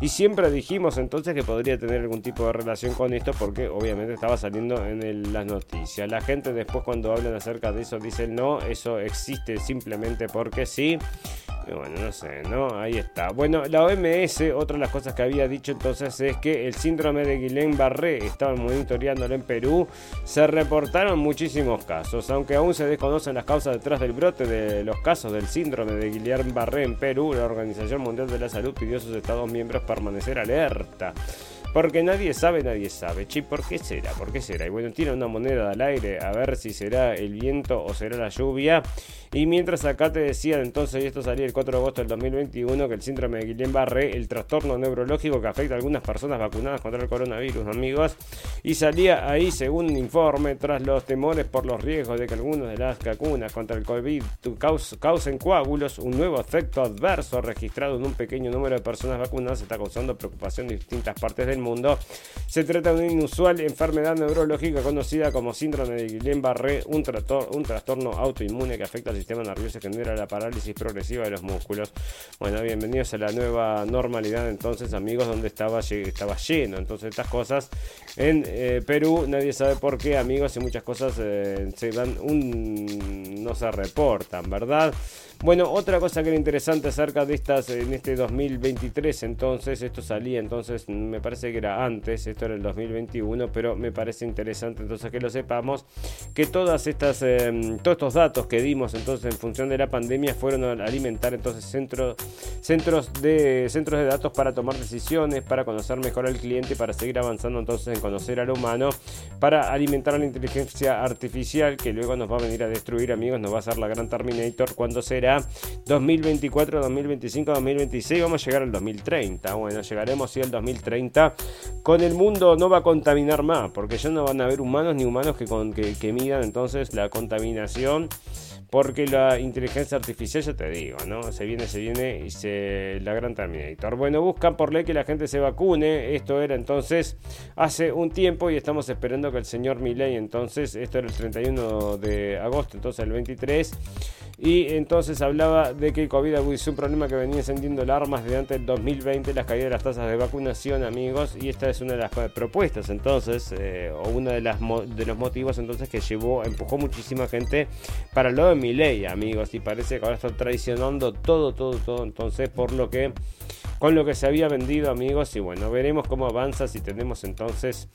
Y siempre dijimos entonces que podría tener algún tipo de relación con esto porque obviamente estaba saliendo en las noticias. La gente después cuando hablan acerca de eso dicen no, eso existe simplemente porque sí. bueno, no sé, ¿no? Ahí está. Bueno, la OMS, otra de las cosas que había dicho entonces es que el síndrome de Guillain-Barré estaban monitoreándolo en Perú. Se reportaron muchísimos casos, aunque aún se desconocen las causas detrás del brote de los casos del síndrome de Guillain-Barré en Perú. La Organización Mundial de la Salud pidió a sus Estados miembros permanecer alerta. Porque nadie sabe, nadie sabe. Che, ¿por qué será? ¿Por qué será? Y bueno, tiene una moneda al aire a ver si será el viento o será la lluvia. Y mientras acá te decían entonces, y esto salía el 4 de agosto del 2021, que el síndrome de Guillain-Barré, el trastorno neurológico que afecta a algunas personas vacunadas contra el coronavirus, amigos. Y salía ahí, según un informe, tras los temores por los riesgos de que algunas de las vacunas contra el COVID causen coágulos, un nuevo efecto adverso registrado en un pequeño número de personas vacunadas está causando preocupación en distintas partes del mundo. Se trata de una inusual enfermedad neurológica conocida como síndrome de Guillain-Barré, un, un trastorno autoinmune que afecta al sistema nervioso que genera la parálisis progresiva de los músculos. Bueno, bienvenidos a la nueva normalidad entonces, amigos, donde estaba, estaba lleno. Entonces, estas cosas en eh, Perú, nadie sabe por qué, amigos, y muchas cosas eh, se dan un no se reportan, ¿verdad? Bueno, otra cosa que era interesante acerca de estas en este 2023, entonces, esto salía, entonces, me parece que era antes, esto era el 2021, pero me parece interesante entonces que lo sepamos, que todas estas, em, todos estos datos que dimos entonces en función de la pandemia fueron a alimentar entonces centros, centros, de, centros de datos para tomar decisiones, para conocer mejor al cliente, para seguir avanzando entonces en conocer al humano, para alimentar a la inteligencia artificial que luego nos va a venir a destruir amigos, nos va a hacer la gran Terminator cuando será 2024, 2025, 2026, vamos a llegar al 2030. Bueno, llegaremos sí al 2030. Con el mundo no va a contaminar más, porque ya no van a haber humanos ni humanos que, que midan entonces la contaminación. Porque la inteligencia artificial, ya te digo, ¿no? Se viene, se viene y se. La gran Terminator. Bueno, buscan por ley que la gente se vacune. Esto era entonces hace un tiempo y estamos esperando que el señor Milley, entonces, esto era el 31 de agosto, entonces el 23 y entonces hablaba de que el COVID es un problema que venía encendiendo alarmas desde antes del 2020, las caídas de las tasas de vacunación, amigos, y esta es una de las propuestas entonces, eh, o uno de, las de los motivos entonces que llevó, empujó muchísima gente para lo de mi ley, amigos, y parece que ahora está traicionando todo, todo, todo, entonces, por lo que con lo que se había vendido amigos y bueno veremos cómo avanza si tenemos entonces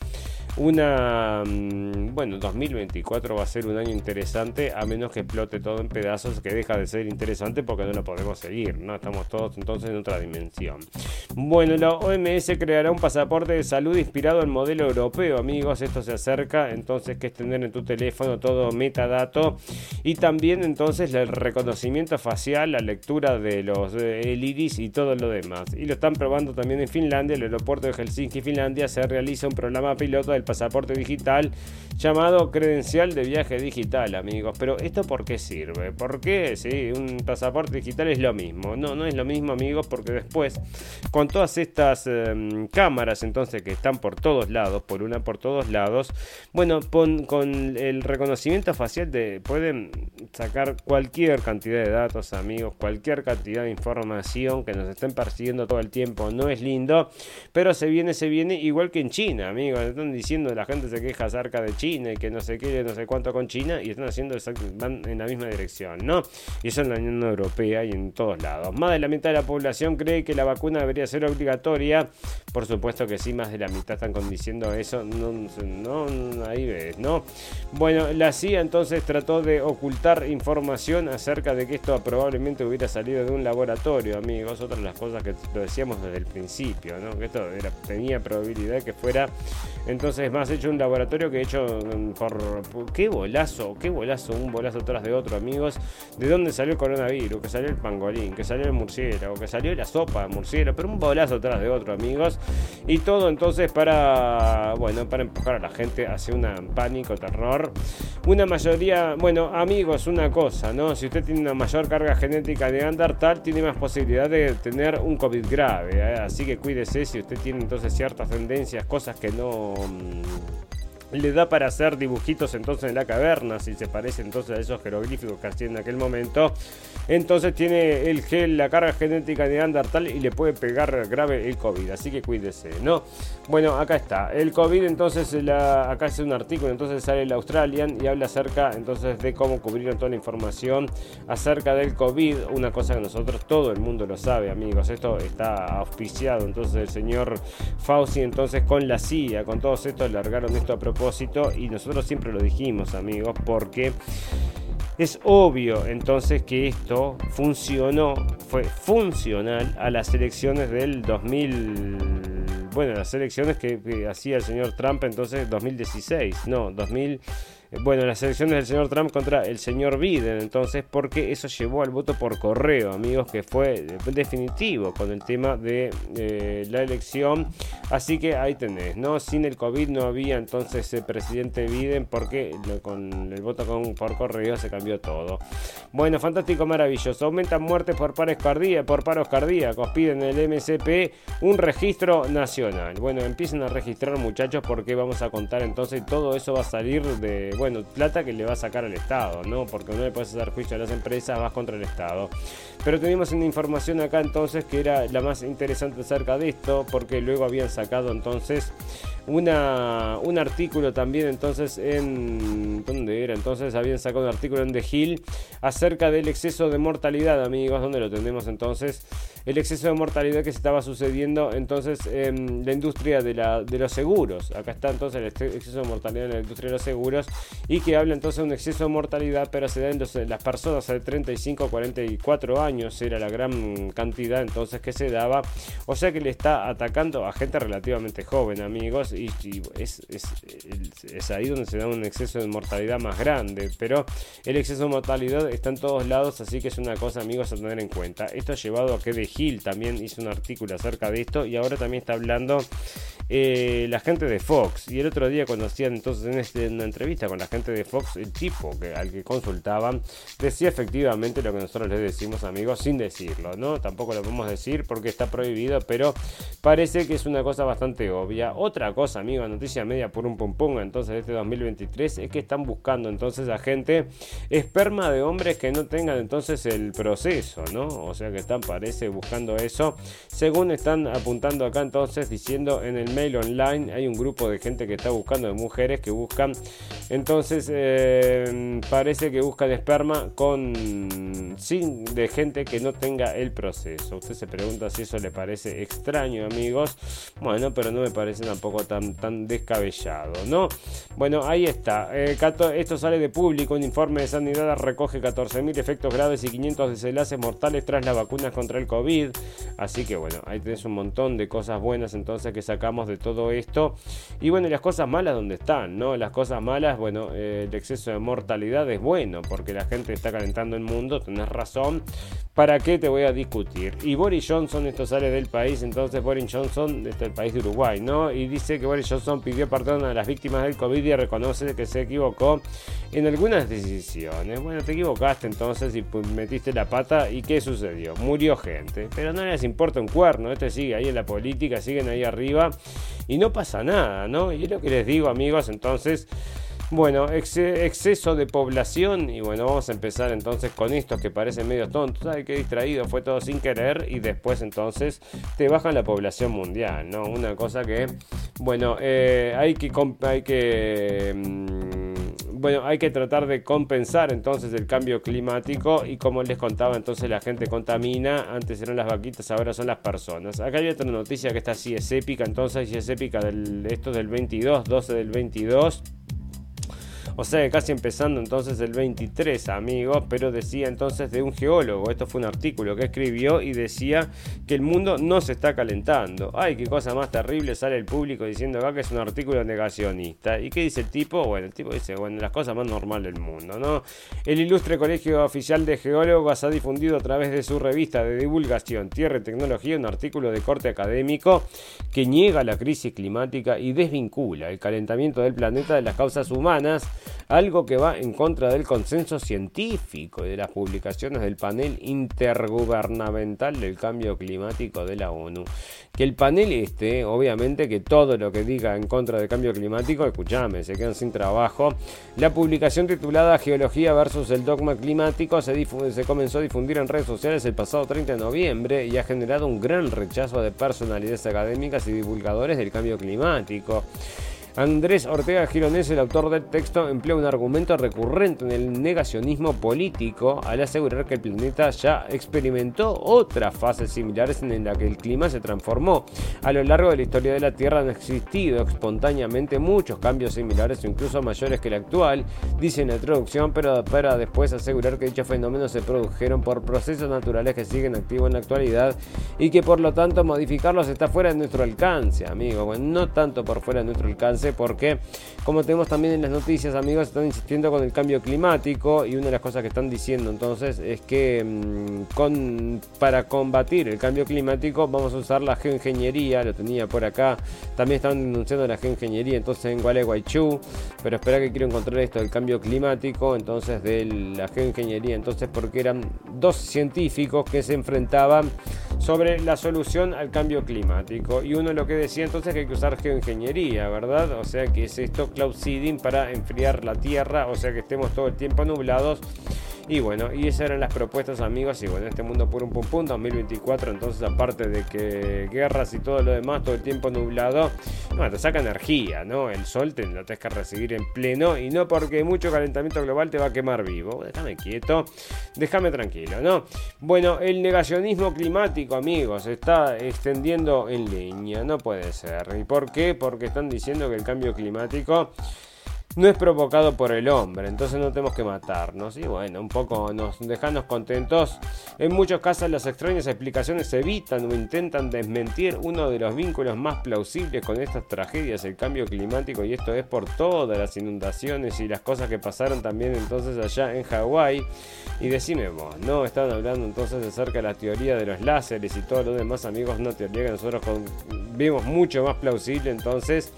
una mm, bueno 2024 va a ser un año interesante a menos que explote todo en pedazos que deja de ser interesante porque no lo podemos seguir no estamos todos entonces en otra dimensión bueno la OMS creará un pasaporte de salud inspirado en modelo europeo amigos esto se acerca entonces que es tener en tu teléfono todo metadato y también entonces el reconocimiento facial la lectura de los el iris y todo lo demás y lo están probando también en Finlandia. El aeropuerto de Helsinki, Finlandia, se realiza un programa piloto del pasaporte digital llamado credencial de viaje digital, amigos. Pero ¿esto por qué sirve? ¿Por qué? Sí, un pasaporte digital es lo mismo. No, no es lo mismo, amigos, porque después, con todas estas em, cámaras, entonces, que están por todos lados, por una por todos lados, bueno, con, el reconocimiento facial de, pueden sacar cualquier cantidad de datos, amigos, cualquier cantidad de información que nos estén persiguiendo todo el tiempo. No es lindo, pero se viene, se viene, igual que en China, amigos. Están diciendo, la gente se queja acerca de China y que no sé qué, no sé cuánto con China, y están haciendo van en la misma dirección, ¿no? Y eso en la Unión Europea y en todos lados. Más de la mitad de la población cree que la vacuna debería ser obligatoria. Por supuesto que sí, más de la mitad están diciendo eso. No, no, ahí ves, ¿no? Bueno, la CIA entonces trató de ocultar información acerca de que esto probablemente hubiera salido de un laboratorio, amigos. Otra de las cosas que decíamos desde el principio, ¿no? que esto tenía probabilidad que fuera entonces más hecho un laboratorio que hecho mm, por, qué bolazo, qué bolazo, un bolazo tras de otro, amigos. ¿De dónde salió el coronavirus? Que salió el pangolín, que salió el murciélago, que salió la sopa de murciélago, pero un bolazo tras de otro, amigos. Y todo entonces para, bueno, para empujar a la gente hacia un pánico, terror. Una mayoría, bueno, amigos, una cosa, ¿no? Si usted tiene una mayor carga genética de Andertal, tiene más posibilidad de tener un COVID grave. ¿eh? Así que cuídese si usted tiene entonces ciertas tendencias, cosas que no mm, le da para hacer dibujitos entonces en la caverna, si se parece entonces a esos jeroglíficos que hacía en aquel momento. Entonces tiene el gel, la carga genética de Andertal y le puede pegar grave el COVID, así que cuídese, ¿no? Bueno, acá está. El COVID, entonces, acá es un artículo, entonces sale el Australian y habla acerca entonces de cómo cubrir toda la información acerca del COVID, una cosa que nosotros todo el mundo lo sabe, amigos. Esto está auspiciado entonces el señor Fauci entonces con la CIA, con todos estos largaron esto a propósito y nosotros siempre lo dijimos, amigos, porque es obvio entonces que esto funcionó, fue funcional a las elecciones del 2000, bueno, las elecciones que, que hacía el señor Trump entonces 2016, no, 2000 bueno, las elecciones del señor Trump contra el señor Biden, entonces, porque eso llevó al voto por correo, amigos, que fue definitivo con el tema de eh, la elección. Así que ahí tenés, ¿no? Sin el COVID no había entonces el presidente Biden porque con el voto con, por correo se cambió todo. Bueno, fantástico, maravilloso. Aumentan muertes por paros cardíacos, por paros cardíacos. Piden el MCP un registro nacional. Bueno, empiecen a registrar muchachos porque vamos a contar entonces todo eso va a salir de bueno, plata que le va a sacar al Estado, ¿no? Porque no le puedes hacer juicio a las empresas, vas contra el Estado. Pero teníamos una información acá entonces que era la más interesante acerca de esto, porque luego habían sacado entonces una, un artículo también entonces en... ¿Dónde era? Entonces habían sacado un artículo en The Hill acerca del exceso de mortalidad, amigos. ¿Dónde lo tenemos entonces? El exceso de mortalidad que se estaba sucediendo entonces en la industria de, la, de los seguros. Acá está entonces el exceso de mortalidad en la industria de los seguros y que habla entonces de un exceso de mortalidad, pero se da en las personas de 35 a 44 años, era la gran cantidad entonces que se daba. O sea que le está atacando a gente relativamente joven, amigos, y, es, ahí donde se da un exceso de mortalidad más grande. Pero el exceso de mortalidad está en todos lados, así que es una cosa, amigos, a tener en cuenta. Esto ha llevado a que De Gil también hizo un artículo acerca de esto y ahora también está hablando eh, la gente de Fox. Y el otro día cuando hacían entonces en, este, una entrevista con la gente de Fox, el tipo que, al que consultaban decía efectivamente lo que nosotros les decimos amigos sin decirlo, ¿no? Tampoco lo podemos decir porque está prohibido, pero parece que es una cosa bastante obvia. Otra cosa, amigos, noticia media por un pum entonces de este 2023 es que están buscando entonces a gente esperma de hombres que no tengan entonces el proceso, ¿no? O sea que están, parece, buscando eso. Según están apuntando acá entonces diciendo en el online hay un grupo de gente que está buscando, de mujeres que buscan. Entonces eh, parece que buscan esperma con sin de gente que no tenga el proceso. Usted se pregunta si eso le parece extraño, amigos. Bueno, pero no me parece tampoco tan, tan descabellado, ¿no? Bueno, ahí está. Eh, esto sale de público. Un informe de sanidad recoge 14.000 efectos graves y 500 desenlaces mortales tras las vacunas contra el COVID. Así que bueno, ahí tenés un montón de cosas buenas entonces que sacamos de todo esto. Y bueno, las cosas malas donde están, ¿no? Las cosas malas, bueno, eh, el exceso de mortalidad es bueno porque la gente está calentando el mundo, tenés razón. ¿Para qué te voy a discutir? Y Boris Johnson, esto sale del país, entonces Boris Johnson, este el país de Uruguay, ¿no? Y dice que Boris Johnson pidió perdón a las víctimas del COVID y reconoce que se equivocó en algunas decisiones. Bueno, te equivocaste entonces y metiste la pata y ¿qué sucedió? Murió gente, pero no les importa un cuerno, este sigue ahí en la política, siguen ahí arriba y no pasa nada, ¿no? Y es lo que les digo, amigos, entonces. Bueno, exceso de población y bueno, vamos a empezar entonces con esto que parece medio tonto, ¿sabes qué distraído? Fue todo sin querer y después entonces te bajan la población mundial, ¿no? Una cosa que, bueno, eh, hay que... Hay que mm, bueno, hay que tratar de compensar entonces el cambio climático y como les contaba, entonces la gente contamina, antes eran las vaquitas, ahora son las personas. Acá hay otra noticia que está así es épica, entonces, y es épica del, esto del 22, 12 del 22. O sea, casi empezando entonces el 23, amigos, pero decía entonces de un geólogo, esto fue un artículo que escribió y decía que el mundo no se está calentando. Ay, qué cosa más terrible, sale el público diciendo acá que es un artículo negacionista. ¿Y qué dice el tipo? Bueno, el tipo dice, bueno, las cosas más normales del mundo, ¿no? El ilustre Colegio Oficial de Geólogos ha difundido a través de su revista de divulgación Tierra y Tecnología un artículo de corte académico que niega la crisis climática y desvincula el calentamiento del planeta de las causas humanas algo que va en contra del consenso científico y de las publicaciones del panel intergubernamental del cambio climático de la ONU. Que el panel este, obviamente que todo lo que diga en contra del cambio climático, escúchame, se quedan sin trabajo. La publicación titulada Geología versus el dogma climático se, se comenzó a difundir en redes sociales el pasado 30 de noviembre y ha generado un gran rechazo de personalidades académicas y divulgadores del cambio climático. Andrés Ortega Gironés, el autor del texto, emplea un argumento recurrente en el negacionismo político al asegurar que el planeta ya experimentó otras fases similares en la que el clima se transformó. A lo largo de la historia de la Tierra han existido espontáneamente muchos cambios similares o incluso mayores que el actual, dice en la introducción, pero para después asegurar que dichos fenómenos se produjeron por procesos naturales que siguen activos en la actualidad y que por lo tanto modificarlos está fuera de nuestro alcance, amigo. Bueno, no tanto por fuera de nuestro alcance porque, como tenemos también en las noticias, amigos, están insistiendo con el cambio climático y una de las cosas que están diciendo entonces es que mm, con, para combatir el cambio climático vamos a usar la geoingeniería, lo tenía por acá, también estaban denunciando la geoingeniería entonces en Gualeguaychú, pero espera que quiero encontrar esto del cambio climático, entonces de la geoingeniería, entonces porque eran dos científicos que se enfrentaban sobre la solución al cambio climático. Y uno lo que decía entonces que hay que usar geoingeniería, ¿verdad? O sea que es esto cloud seeding para enfriar la tierra, o sea que estemos todo el tiempo nublados Y bueno, y esas eran las propuestas, amigos. Y bueno, este mundo puro un pum pum 2024. Entonces, aparte de que guerras y todo lo demás, todo el tiempo nublado, no, te saca energía, ¿no? El sol te lo tienes que recibir en pleno. Y no porque mucho calentamiento global te va a quemar vivo. Déjame quieto, déjame tranquilo, ¿no? Bueno, el negacionismo climático, amigos, está extendiendo en línea. No puede ser. ¿Y por qué? Porque están diciendo que el cambio climático no es provocado por el hombre, entonces no tenemos que matarnos. Y bueno, un poco nos dejanos contentos. En muchos casos las extrañas explicaciones evitan o intentan desmentir uno de los vínculos más plausibles con estas tragedias, el cambio climático, y esto es por todas las inundaciones y las cosas que pasaron también entonces allá en Hawái. Y decime ¿no? Estaban hablando entonces acerca de la teoría de los láseres y todo lo demás, amigos, una teoría que nosotros vimos mucho más plausible entonces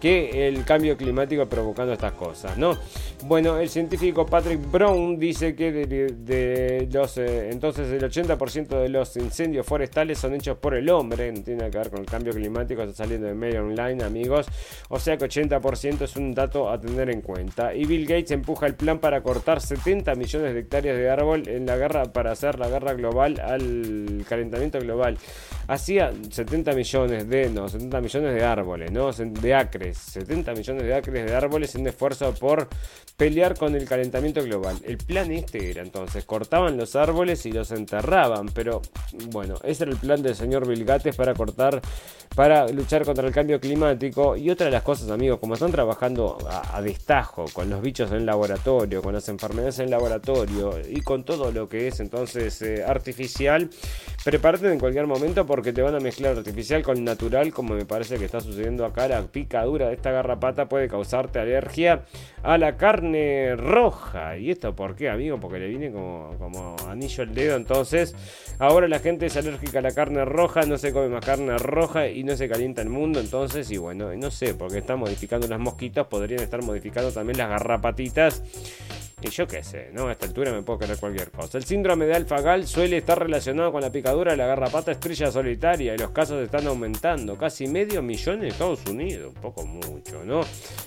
que el cambio climático provocando estas cosas, ¿no? Bueno, el científico Patrick Brown dice que de, los eh, entonces el 80% de los incendios forestales son hechos por el hombre, no tiene que ver con el cambio climático, está saliendo de medio online, amigos. O sea que 80% es un dato a tener en cuenta. Y Bill Gates empuja el plan para cortar 70 millones de hectáreas de árbol en la guerra para hacer la guerra global al calentamiento global. Hacía 70 millones de, no, 70 millones de árboles, ¿no? De acres 70 millones de acres de árboles en esfuerzo por pelear con el calentamiento global. El plan este era entonces, cortaban los árboles y los enterraban, pero bueno, ese era el plan del señor Bill Gates para cortar, para luchar contra el cambio climático. Y otra de las cosas, amigos, como están trabajando a, destajo con los bichos en laboratorio, con las enfermedades en laboratorio y con todo lo que es entonces eh, artificial, prepárate en cualquier momento porque te van a mezclar artificial con natural, como me parece que está sucediendo acá, la picadura de esta garrapata puede causarte alergia a la carne roja. ¿Y esto por qué, amigo? Porque le viene como, como anillo el dedo. Entonces, ahora la gente es alérgica a la carne roja, no se come más carne roja y no se calienta el mundo. Entonces, y bueno, no sé, porque están modificando las mosquitas, podrían estar modificando también las garrapatitas. Y yo qué sé, ¿no? A esta altura me puedo creer cualquier cosa. El síndrome de alfagal suele estar relacionado con la picadura de la garrapata estrella solitaria y los casos están aumentando. Casi medio millón en Estados Unidos. Un poco mucho, ¿no?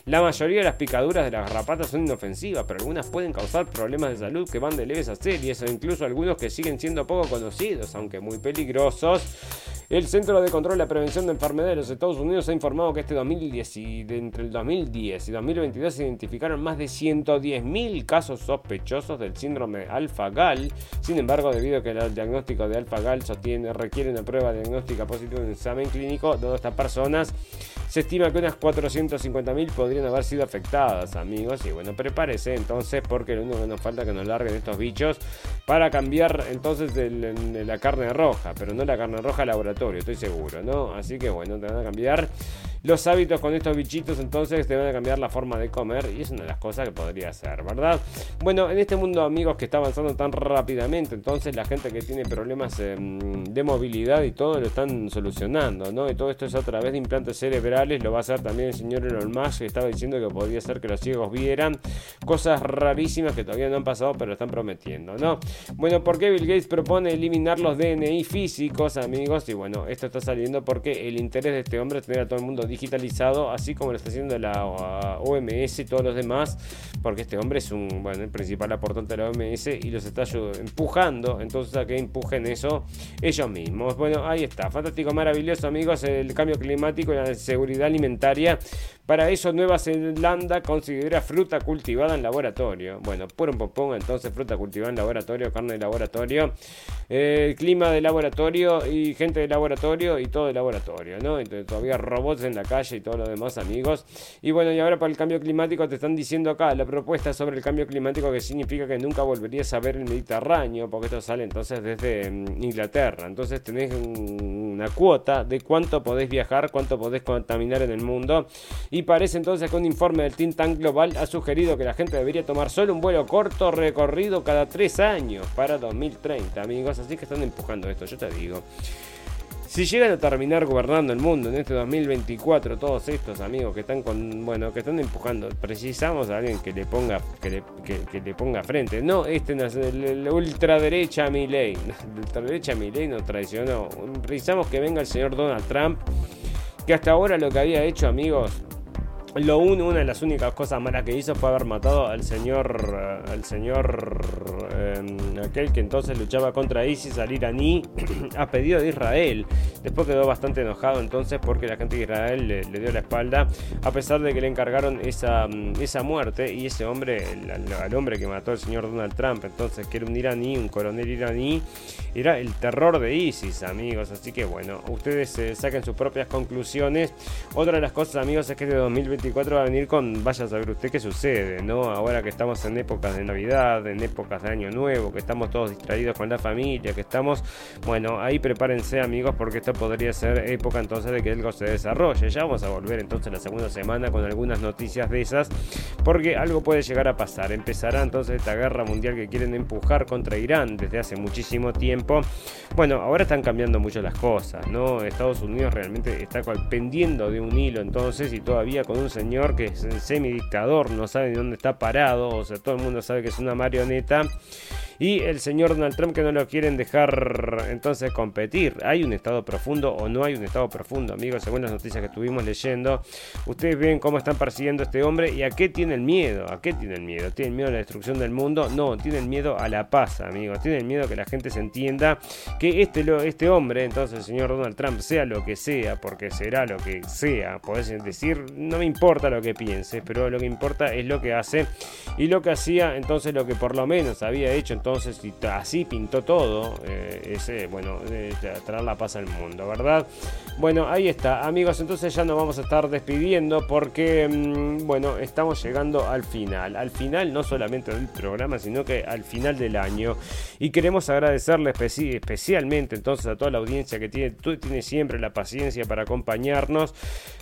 La mayoría de las picaduras de las garrapatas son inofensivas, pero algunas pueden causar problemas de salud que van de leves a serios o incluso algunos que siguen siendo poco conocidos, aunque muy peligrosos. El Centro de Control y la Prevención de Enfermedades de los Estados Unidos ha informado que este 2010 y de entre el 2010 y 2022 se identificaron más de 110.000 casos sospechosos del síndrome alfa-gal. Sin embargo, debido a que el diagnóstico de alfa-gal requiere una prueba diagnóstica positiva en un examen clínico de estas personas, se estima que unas 450.000 podrían haber sido afectadas, amigos. Y bueno, prepárese entonces porque lo único que nos falta es que nos larguen estos bichos para cambiar entonces de la carne roja, pero no la carne roja estoy seguro, ¿no? Así que bueno, te van a cambiar los hábitos con estos bichitos, entonces te van a cambiar la forma de comer y es una de las cosas que podría ser, ¿verdad? Bueno, en este mundo, amigos, que está avanzando tan rápidamente, entonces la gente que tiene problemas em, de movilidad y todo lo están solucionando, ¿no? Y todo esto es a través de implantes cerebrales, lo va a hacer también el señor Elon Musk, que estaba diciendo que podría ser que los ciegos vieran cosas rarísimas que todavía no han pasado, pero están prometiendo, ¿no? Bueno, ¿por qué Bill Gates propone eliminar los DNI físicos, amigos? Y bueno, esto está saliendo porque el interés de este hombre es tener a todo el mundo digitalizado, así como lo está haciendo la OMS y todos los demás, porque este hombre es un, bueno, el principal aportante de la OMS y los está empujando, entonces a que empujen eso ellos mismos. Bueno, ahí está, fantástico, maravilloso amigos, el cambio climático y la seguridad alimentaria. Para eso Nueva Zelanda considera fruta cultivada en laboratorio. Bueno, por un popón, entonces fruta cultivada en laboratorio, carne de laboratorio, eh, clima de laboratorio y gente de laboratorio y todo de laboratorio, ¿no? Entonces, todavía robots en la calle y todo lo demás, amigos. Y bueno, y ahora para el cambio climático te están diciendo acá la propuesta sobre el cambio climático que significa que nunca volverías a ver el Mediterráneo, porque esto sale entonces desde mm, Inglaterra. Entonces tenés una cuota de cuánto podés viajar, cuánto podés contaminar en el mundo. Y parece entonces que un informe del Think Global ha sugerido que la gente debería tomar solo un vuelo corto recorrido cada tres años para 2030, amigos. Así que están empujando esto, yo te digo. Si llegan a terminar gobernando el mundo en este 2024, todos estos amigos que están con, bueno, que están empujando, precisamos a alguien que le ponga, que le, que, le ponga frente. No, este no es el, ultraderecha Milley. [laughs] La ultraderecha Milley nos traicionó. Precisamos que venga el señor Donald Trump, que hasta ahora lo que había hecho, amigos, lo una de las únicas cosas malas que hizo fue haber matado al señor, eh, al señor, eh, aquel que entonces luchaba contra ISIS, al iraní, [clears throat] a pedido de Israel. Después quedó bastante enojado entonces porque la gente de Israel le, dio la espalda, a pesar de que le encargaron esa, mm, esa muerte y ese hombre, al hombre que mató al señor Donald Trump, entonces que era un iraní, un coronel iraní, era el terror de ISIS, amigos. Así que bueno, ustedes eh, saquen sus propias conclusiones. Otra de las cosas, amigos, es que de 2020 va a venir con, vaya a saber usted qué sucede, ¿no? Ahora que estamos en épocas de Navidad, en épocas de Año Nuevo, que estamos todos distraídos con la familia, que estamos, bueno, ahí prepárense amigos porque esto podría ser época entonces de que algo se desarrolle. Ya vamos a volver entonces la segunda semana con algunas noticias de esas, porque algo puede llegar a pasar. Empezará entonces esta guerra mundial que quieren empujar contra Irán desde hace muchísimo tiempo. Bueno, ahora están cambiando mucho las cosas, ¿no? Estados Unidos realmente está pendiendo de un hilo entonces y todavía con un señor que es semidictador, no sabe ni dónde está parado, o sea, todo el mundo sabe que es una marioneta y el señor Donald Trump que no lo quieren dejar entonces competir. ¿Hay un estado profundo o no hay un estado profundo, amigos? Según las noticias que estuvimos leyendo, ustedes ven cómo están persiguiendo a este hombre y a qué tienen miedo. ¿A qué tienen miedo? ¿Tienen miedo a la destrucción del mundo? No, tienen miedo a la paz, amigos. Tienen miedo a que la gente se entienda que este, este hombre, entonces el señor Donald Trump, sea lo que sea, porque será lo que sea, podés decir, no me importa lo que piense, pero lo que importa es lo que hace y lo que hacía, entonces lo que por lo menos había hecho entonces entonces así pintó todo, eh, ese, bueno, traer la paz al mundo, ¿verdad? Bueno, ahí está, amigos, entonces ya nos vamos a estar despidiendo porque, mm, bueno, estamos llegando al final, al final no solamente del programa, sino que al final del año. Y queremos agradecerle especialmente entonces a toda la audiencia que tiene, tiene siempre la paciencia para acompañarnos,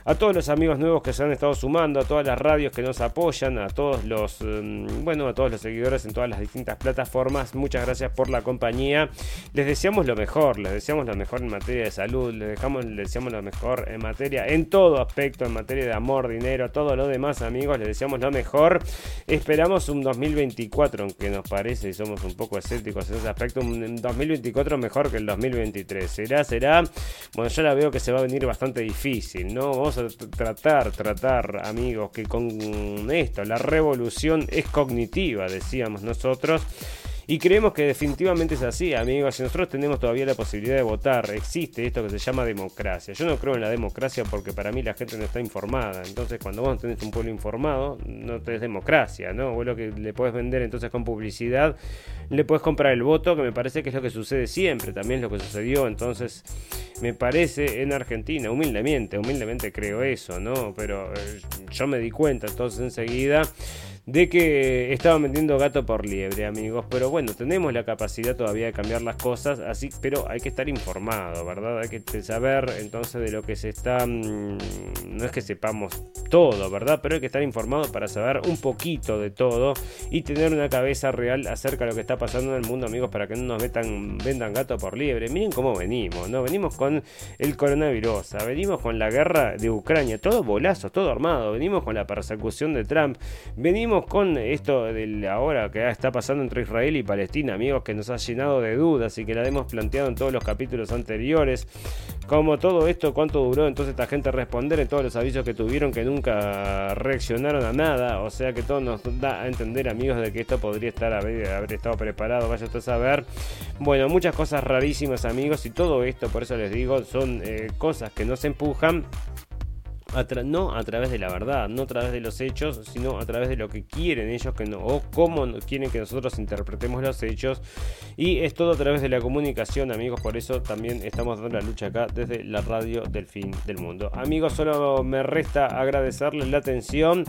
a todos los amigos nuevos que se han estado sumando, a todas las radios que nos apoyan, a todos los, mm, bueno, a todos los seguidores en todas las distintas plataformas muchas gracias por la compañía. Les deseamos lo mejor, les deseamos lo mejor en materia de salud, les, dejamos, les deseamos lo mejor en materia, en todo aspecto, en materia de amor, dinero, todo lo demás, amigos, les deseamos lo mejor. Esperamos un 2024, aunque nos parece y somos un poco escépticos en ese aspecto, un 2024 mejor que el 2023. ¿Será? ¿Será? Bueno, yo la veo que se va a venir bastante difícil, ¿no? Vamos a tratar, tratar, amigos, que con esto, la revolución es cognitiva, decíamos nosotros. Y creemos que definitivamente es así, amigos. Si nosotros tenemos todavía la posibilidad de votar, existe esto que se llama democracia. Yo no creo en la democracia porque para mí la gente no está informada. Entonces, cuando vos tenés un pueblo informado, no tenés democracia, ¿no? Vos lo que le podés vender entonces con publicidad, le podés comprar el voto, que me parece que es lo que sucede siempre. También es lo que sucedió. Entonces, me parece en Argentina, humildemente, humildemente creo eso, ¿no? Pero eh, yo me di cuenta entonces enseguida de que estaban vendiendo gato por liebre, amigos. Pero bueno, tenemos la capacidad todavía de cambiar las cosas, así, pero hay que estar informado, ¿verdad? Hay que saber entonces de lo que se está. Mm, no es que sepamos todo, ¿verdad? Pero hay que estar informado para saber un poquito de todo y tener una cabeza real acerca de lo que está pasando en el mundo, amigos, para que no nos metan, vendan gato por liebre. Miren cómo venimos, ¿no? Venimos con el coronavirus, venimos con la guerra de Ucrania, todo bolazo, todo armado, venimos con la persecución de Trump, venimos con esto de ahora que está pasando entre Israel y Palestina, amigos, que nos ha llenado de dudas y que la hemos planteado en todos los capítulos anteriores. Como todo esto, cuánto duró entonces esta gente responder en todos los avisos que tuvieron que nunca reaccionaron a nada. O sea que todo nos da a entender, amigos, de que esto podría estar haber, estado preparado. Vaya a saber. Bueno, muchas cosas rarísimas, amigos, y todo esto, por eso les digo, son eh, cosas que nos empujan no a través de la verdad, no a través de los hechos, sino a través de lo que quieren ellos que no, o cómo quieren que nosotros interpretemos los hechos. Y es todo a través de la comunicación, amigos. Por eso también estamos dando la lucha acá desde la radio del fin del mundo. Amigos, solo me resta agradecerles la atención.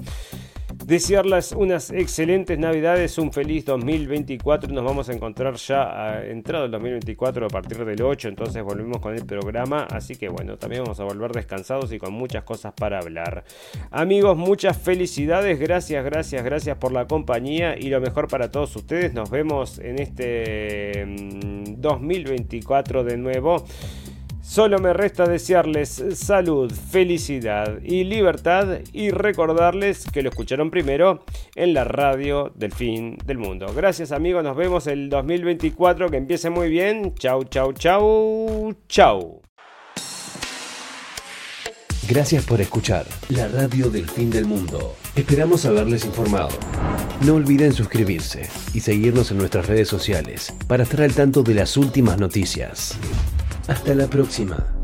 Desearles unas excelentes navidades, un feliz 2024. Nos vamos a encontrar ya entrado el 2024 a partir del 8, entonces volvemos con el programa. Así que bueno, también vamos a volver descansados y con muchas cosas para hablar. Amigos, muchas felicidades, gracias, gracias, gracias por la compañía y lo mejor para todos ustedes. Nos vemos en este 2024 mm, de nuevo. Solo me resta desearles salud, felicidad y libertad y recordarles que lo escucharon primero en la radio del fin del mundo. Gracias amigos, nos vemos el 2024, que empiece muy bien. Chau, chau, chau, chau. Gracias por escuchar la radio del fin del mundo. Esperamos haberles informado. No olviden suscribirse y seguirnos en nuestras redes sociales para estar al tanto de las últimas noticias. Hasta la próxima.